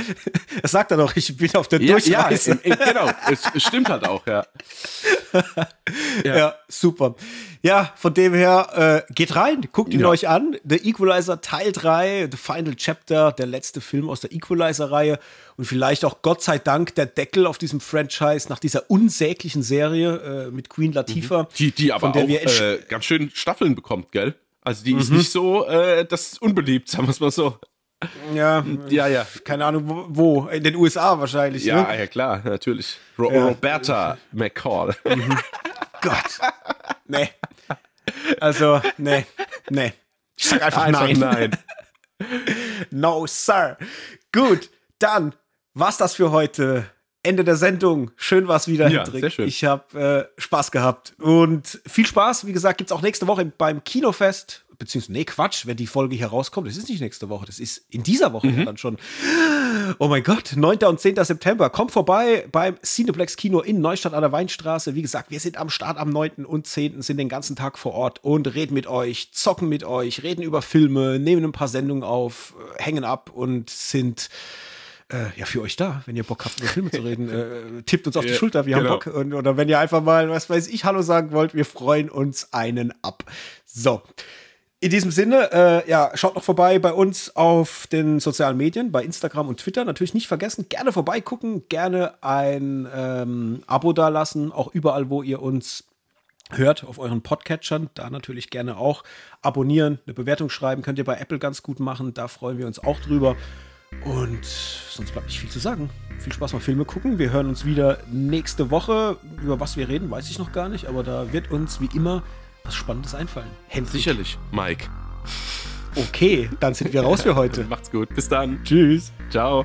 das sagt er doch, ich bin auf der ja, Durchreise. Ja, genau, es, es, stimmt halt auch, ja. ja. ja. super. Ja, von dem her, äh, geht rein, guckt ihn euch an. The Equalizer Teil 3, The Final Chapter, der letzte Film aus der Equalizer-Reihe und vielleicht auch Gott sei Dank der Deckel auf diesem Franchise nach dieser unsäglichen Serie äh, mit Queen Latifah. Mhm. Die, die aber auch äh, ganz schön Staffeln bekommt, gell? Also die mhm. ist nicht so, äh, das ist unbeliebt, sagen wir es mal so. Ja, ja, ja. Keine Ahnung, wo. In den USA wahrscheinlich. Ja, ne? ja klar, natürlich. Ro ja. Roberta McCall. Mhm. Gott. Nee. Also, nee, nee. Ich sag einfach, einfach nein. nein. no, sir. Gut, dann war's das für heute. Ende der Sendung. Schön war's wieder, Ja, Hendrik. sehr schön. Ich habe äh, Spaß gehabt. Und viel Spaß, wie gesagt, gibt's auch nächste Woche beim Kinofest. Beziehungsweise, nee, Quatsch, wenn die Folge hier rauskommt. Das ist nicht nächste Woche, das ist in dieser Woche Mhm. ja dann schon. Oh mein Gott, 9. und 10. September. Kommt vorbei beim Cineplex Kino in Neustadt an der Weinstraße. Wie gesagt, wir sind am Start am 9. und 10. sind den ganzen Tag vor Ort und reden mit euch, zocken mit euch, reden über Filme, nehmen ein paar Sendungen auf, äh, hängen ab und sind äh, ja für euch da, wenn ihr Bock habt, über Filme zu reden. Äh, tippt uns auf die Schulter, wir haben genau. Bock. Und, oder wenn ihr einfach mal, was weiß ich, Hallo sagen wollt, wir freuen uns einen ab. So. In diesem Sinne, äh, ja, schaut noch vorbei bei uns auf den sozialen Medien, bei Instagram und Twitter. Natürlich nicht vergessen, gerne vorbeigucken, gerne ein ähm, Abo dalassen, auch überall, wo ihr uns hört, auf euren Podcatchern. Da natürlich gerne auch abonnieren, eine Bewertung schreiben. Könnt ihr bei Apple ganz gut machen. Da freuen wir uns auch drüber. Und sonst bleibt nicht viel zu sagen. Viel Spaß beim Filme gucken. Wir hören uns wieder nächste Woche. Über was wir reden, weiß ich noch gar nicht. Aber da wird uns wie immer was Spannendes einfallen. Hendrik. Sicherlich, Mike. Okay, dann sind wir raus für heute. Macht's gut. Bis dann. Tschüss. Ciao.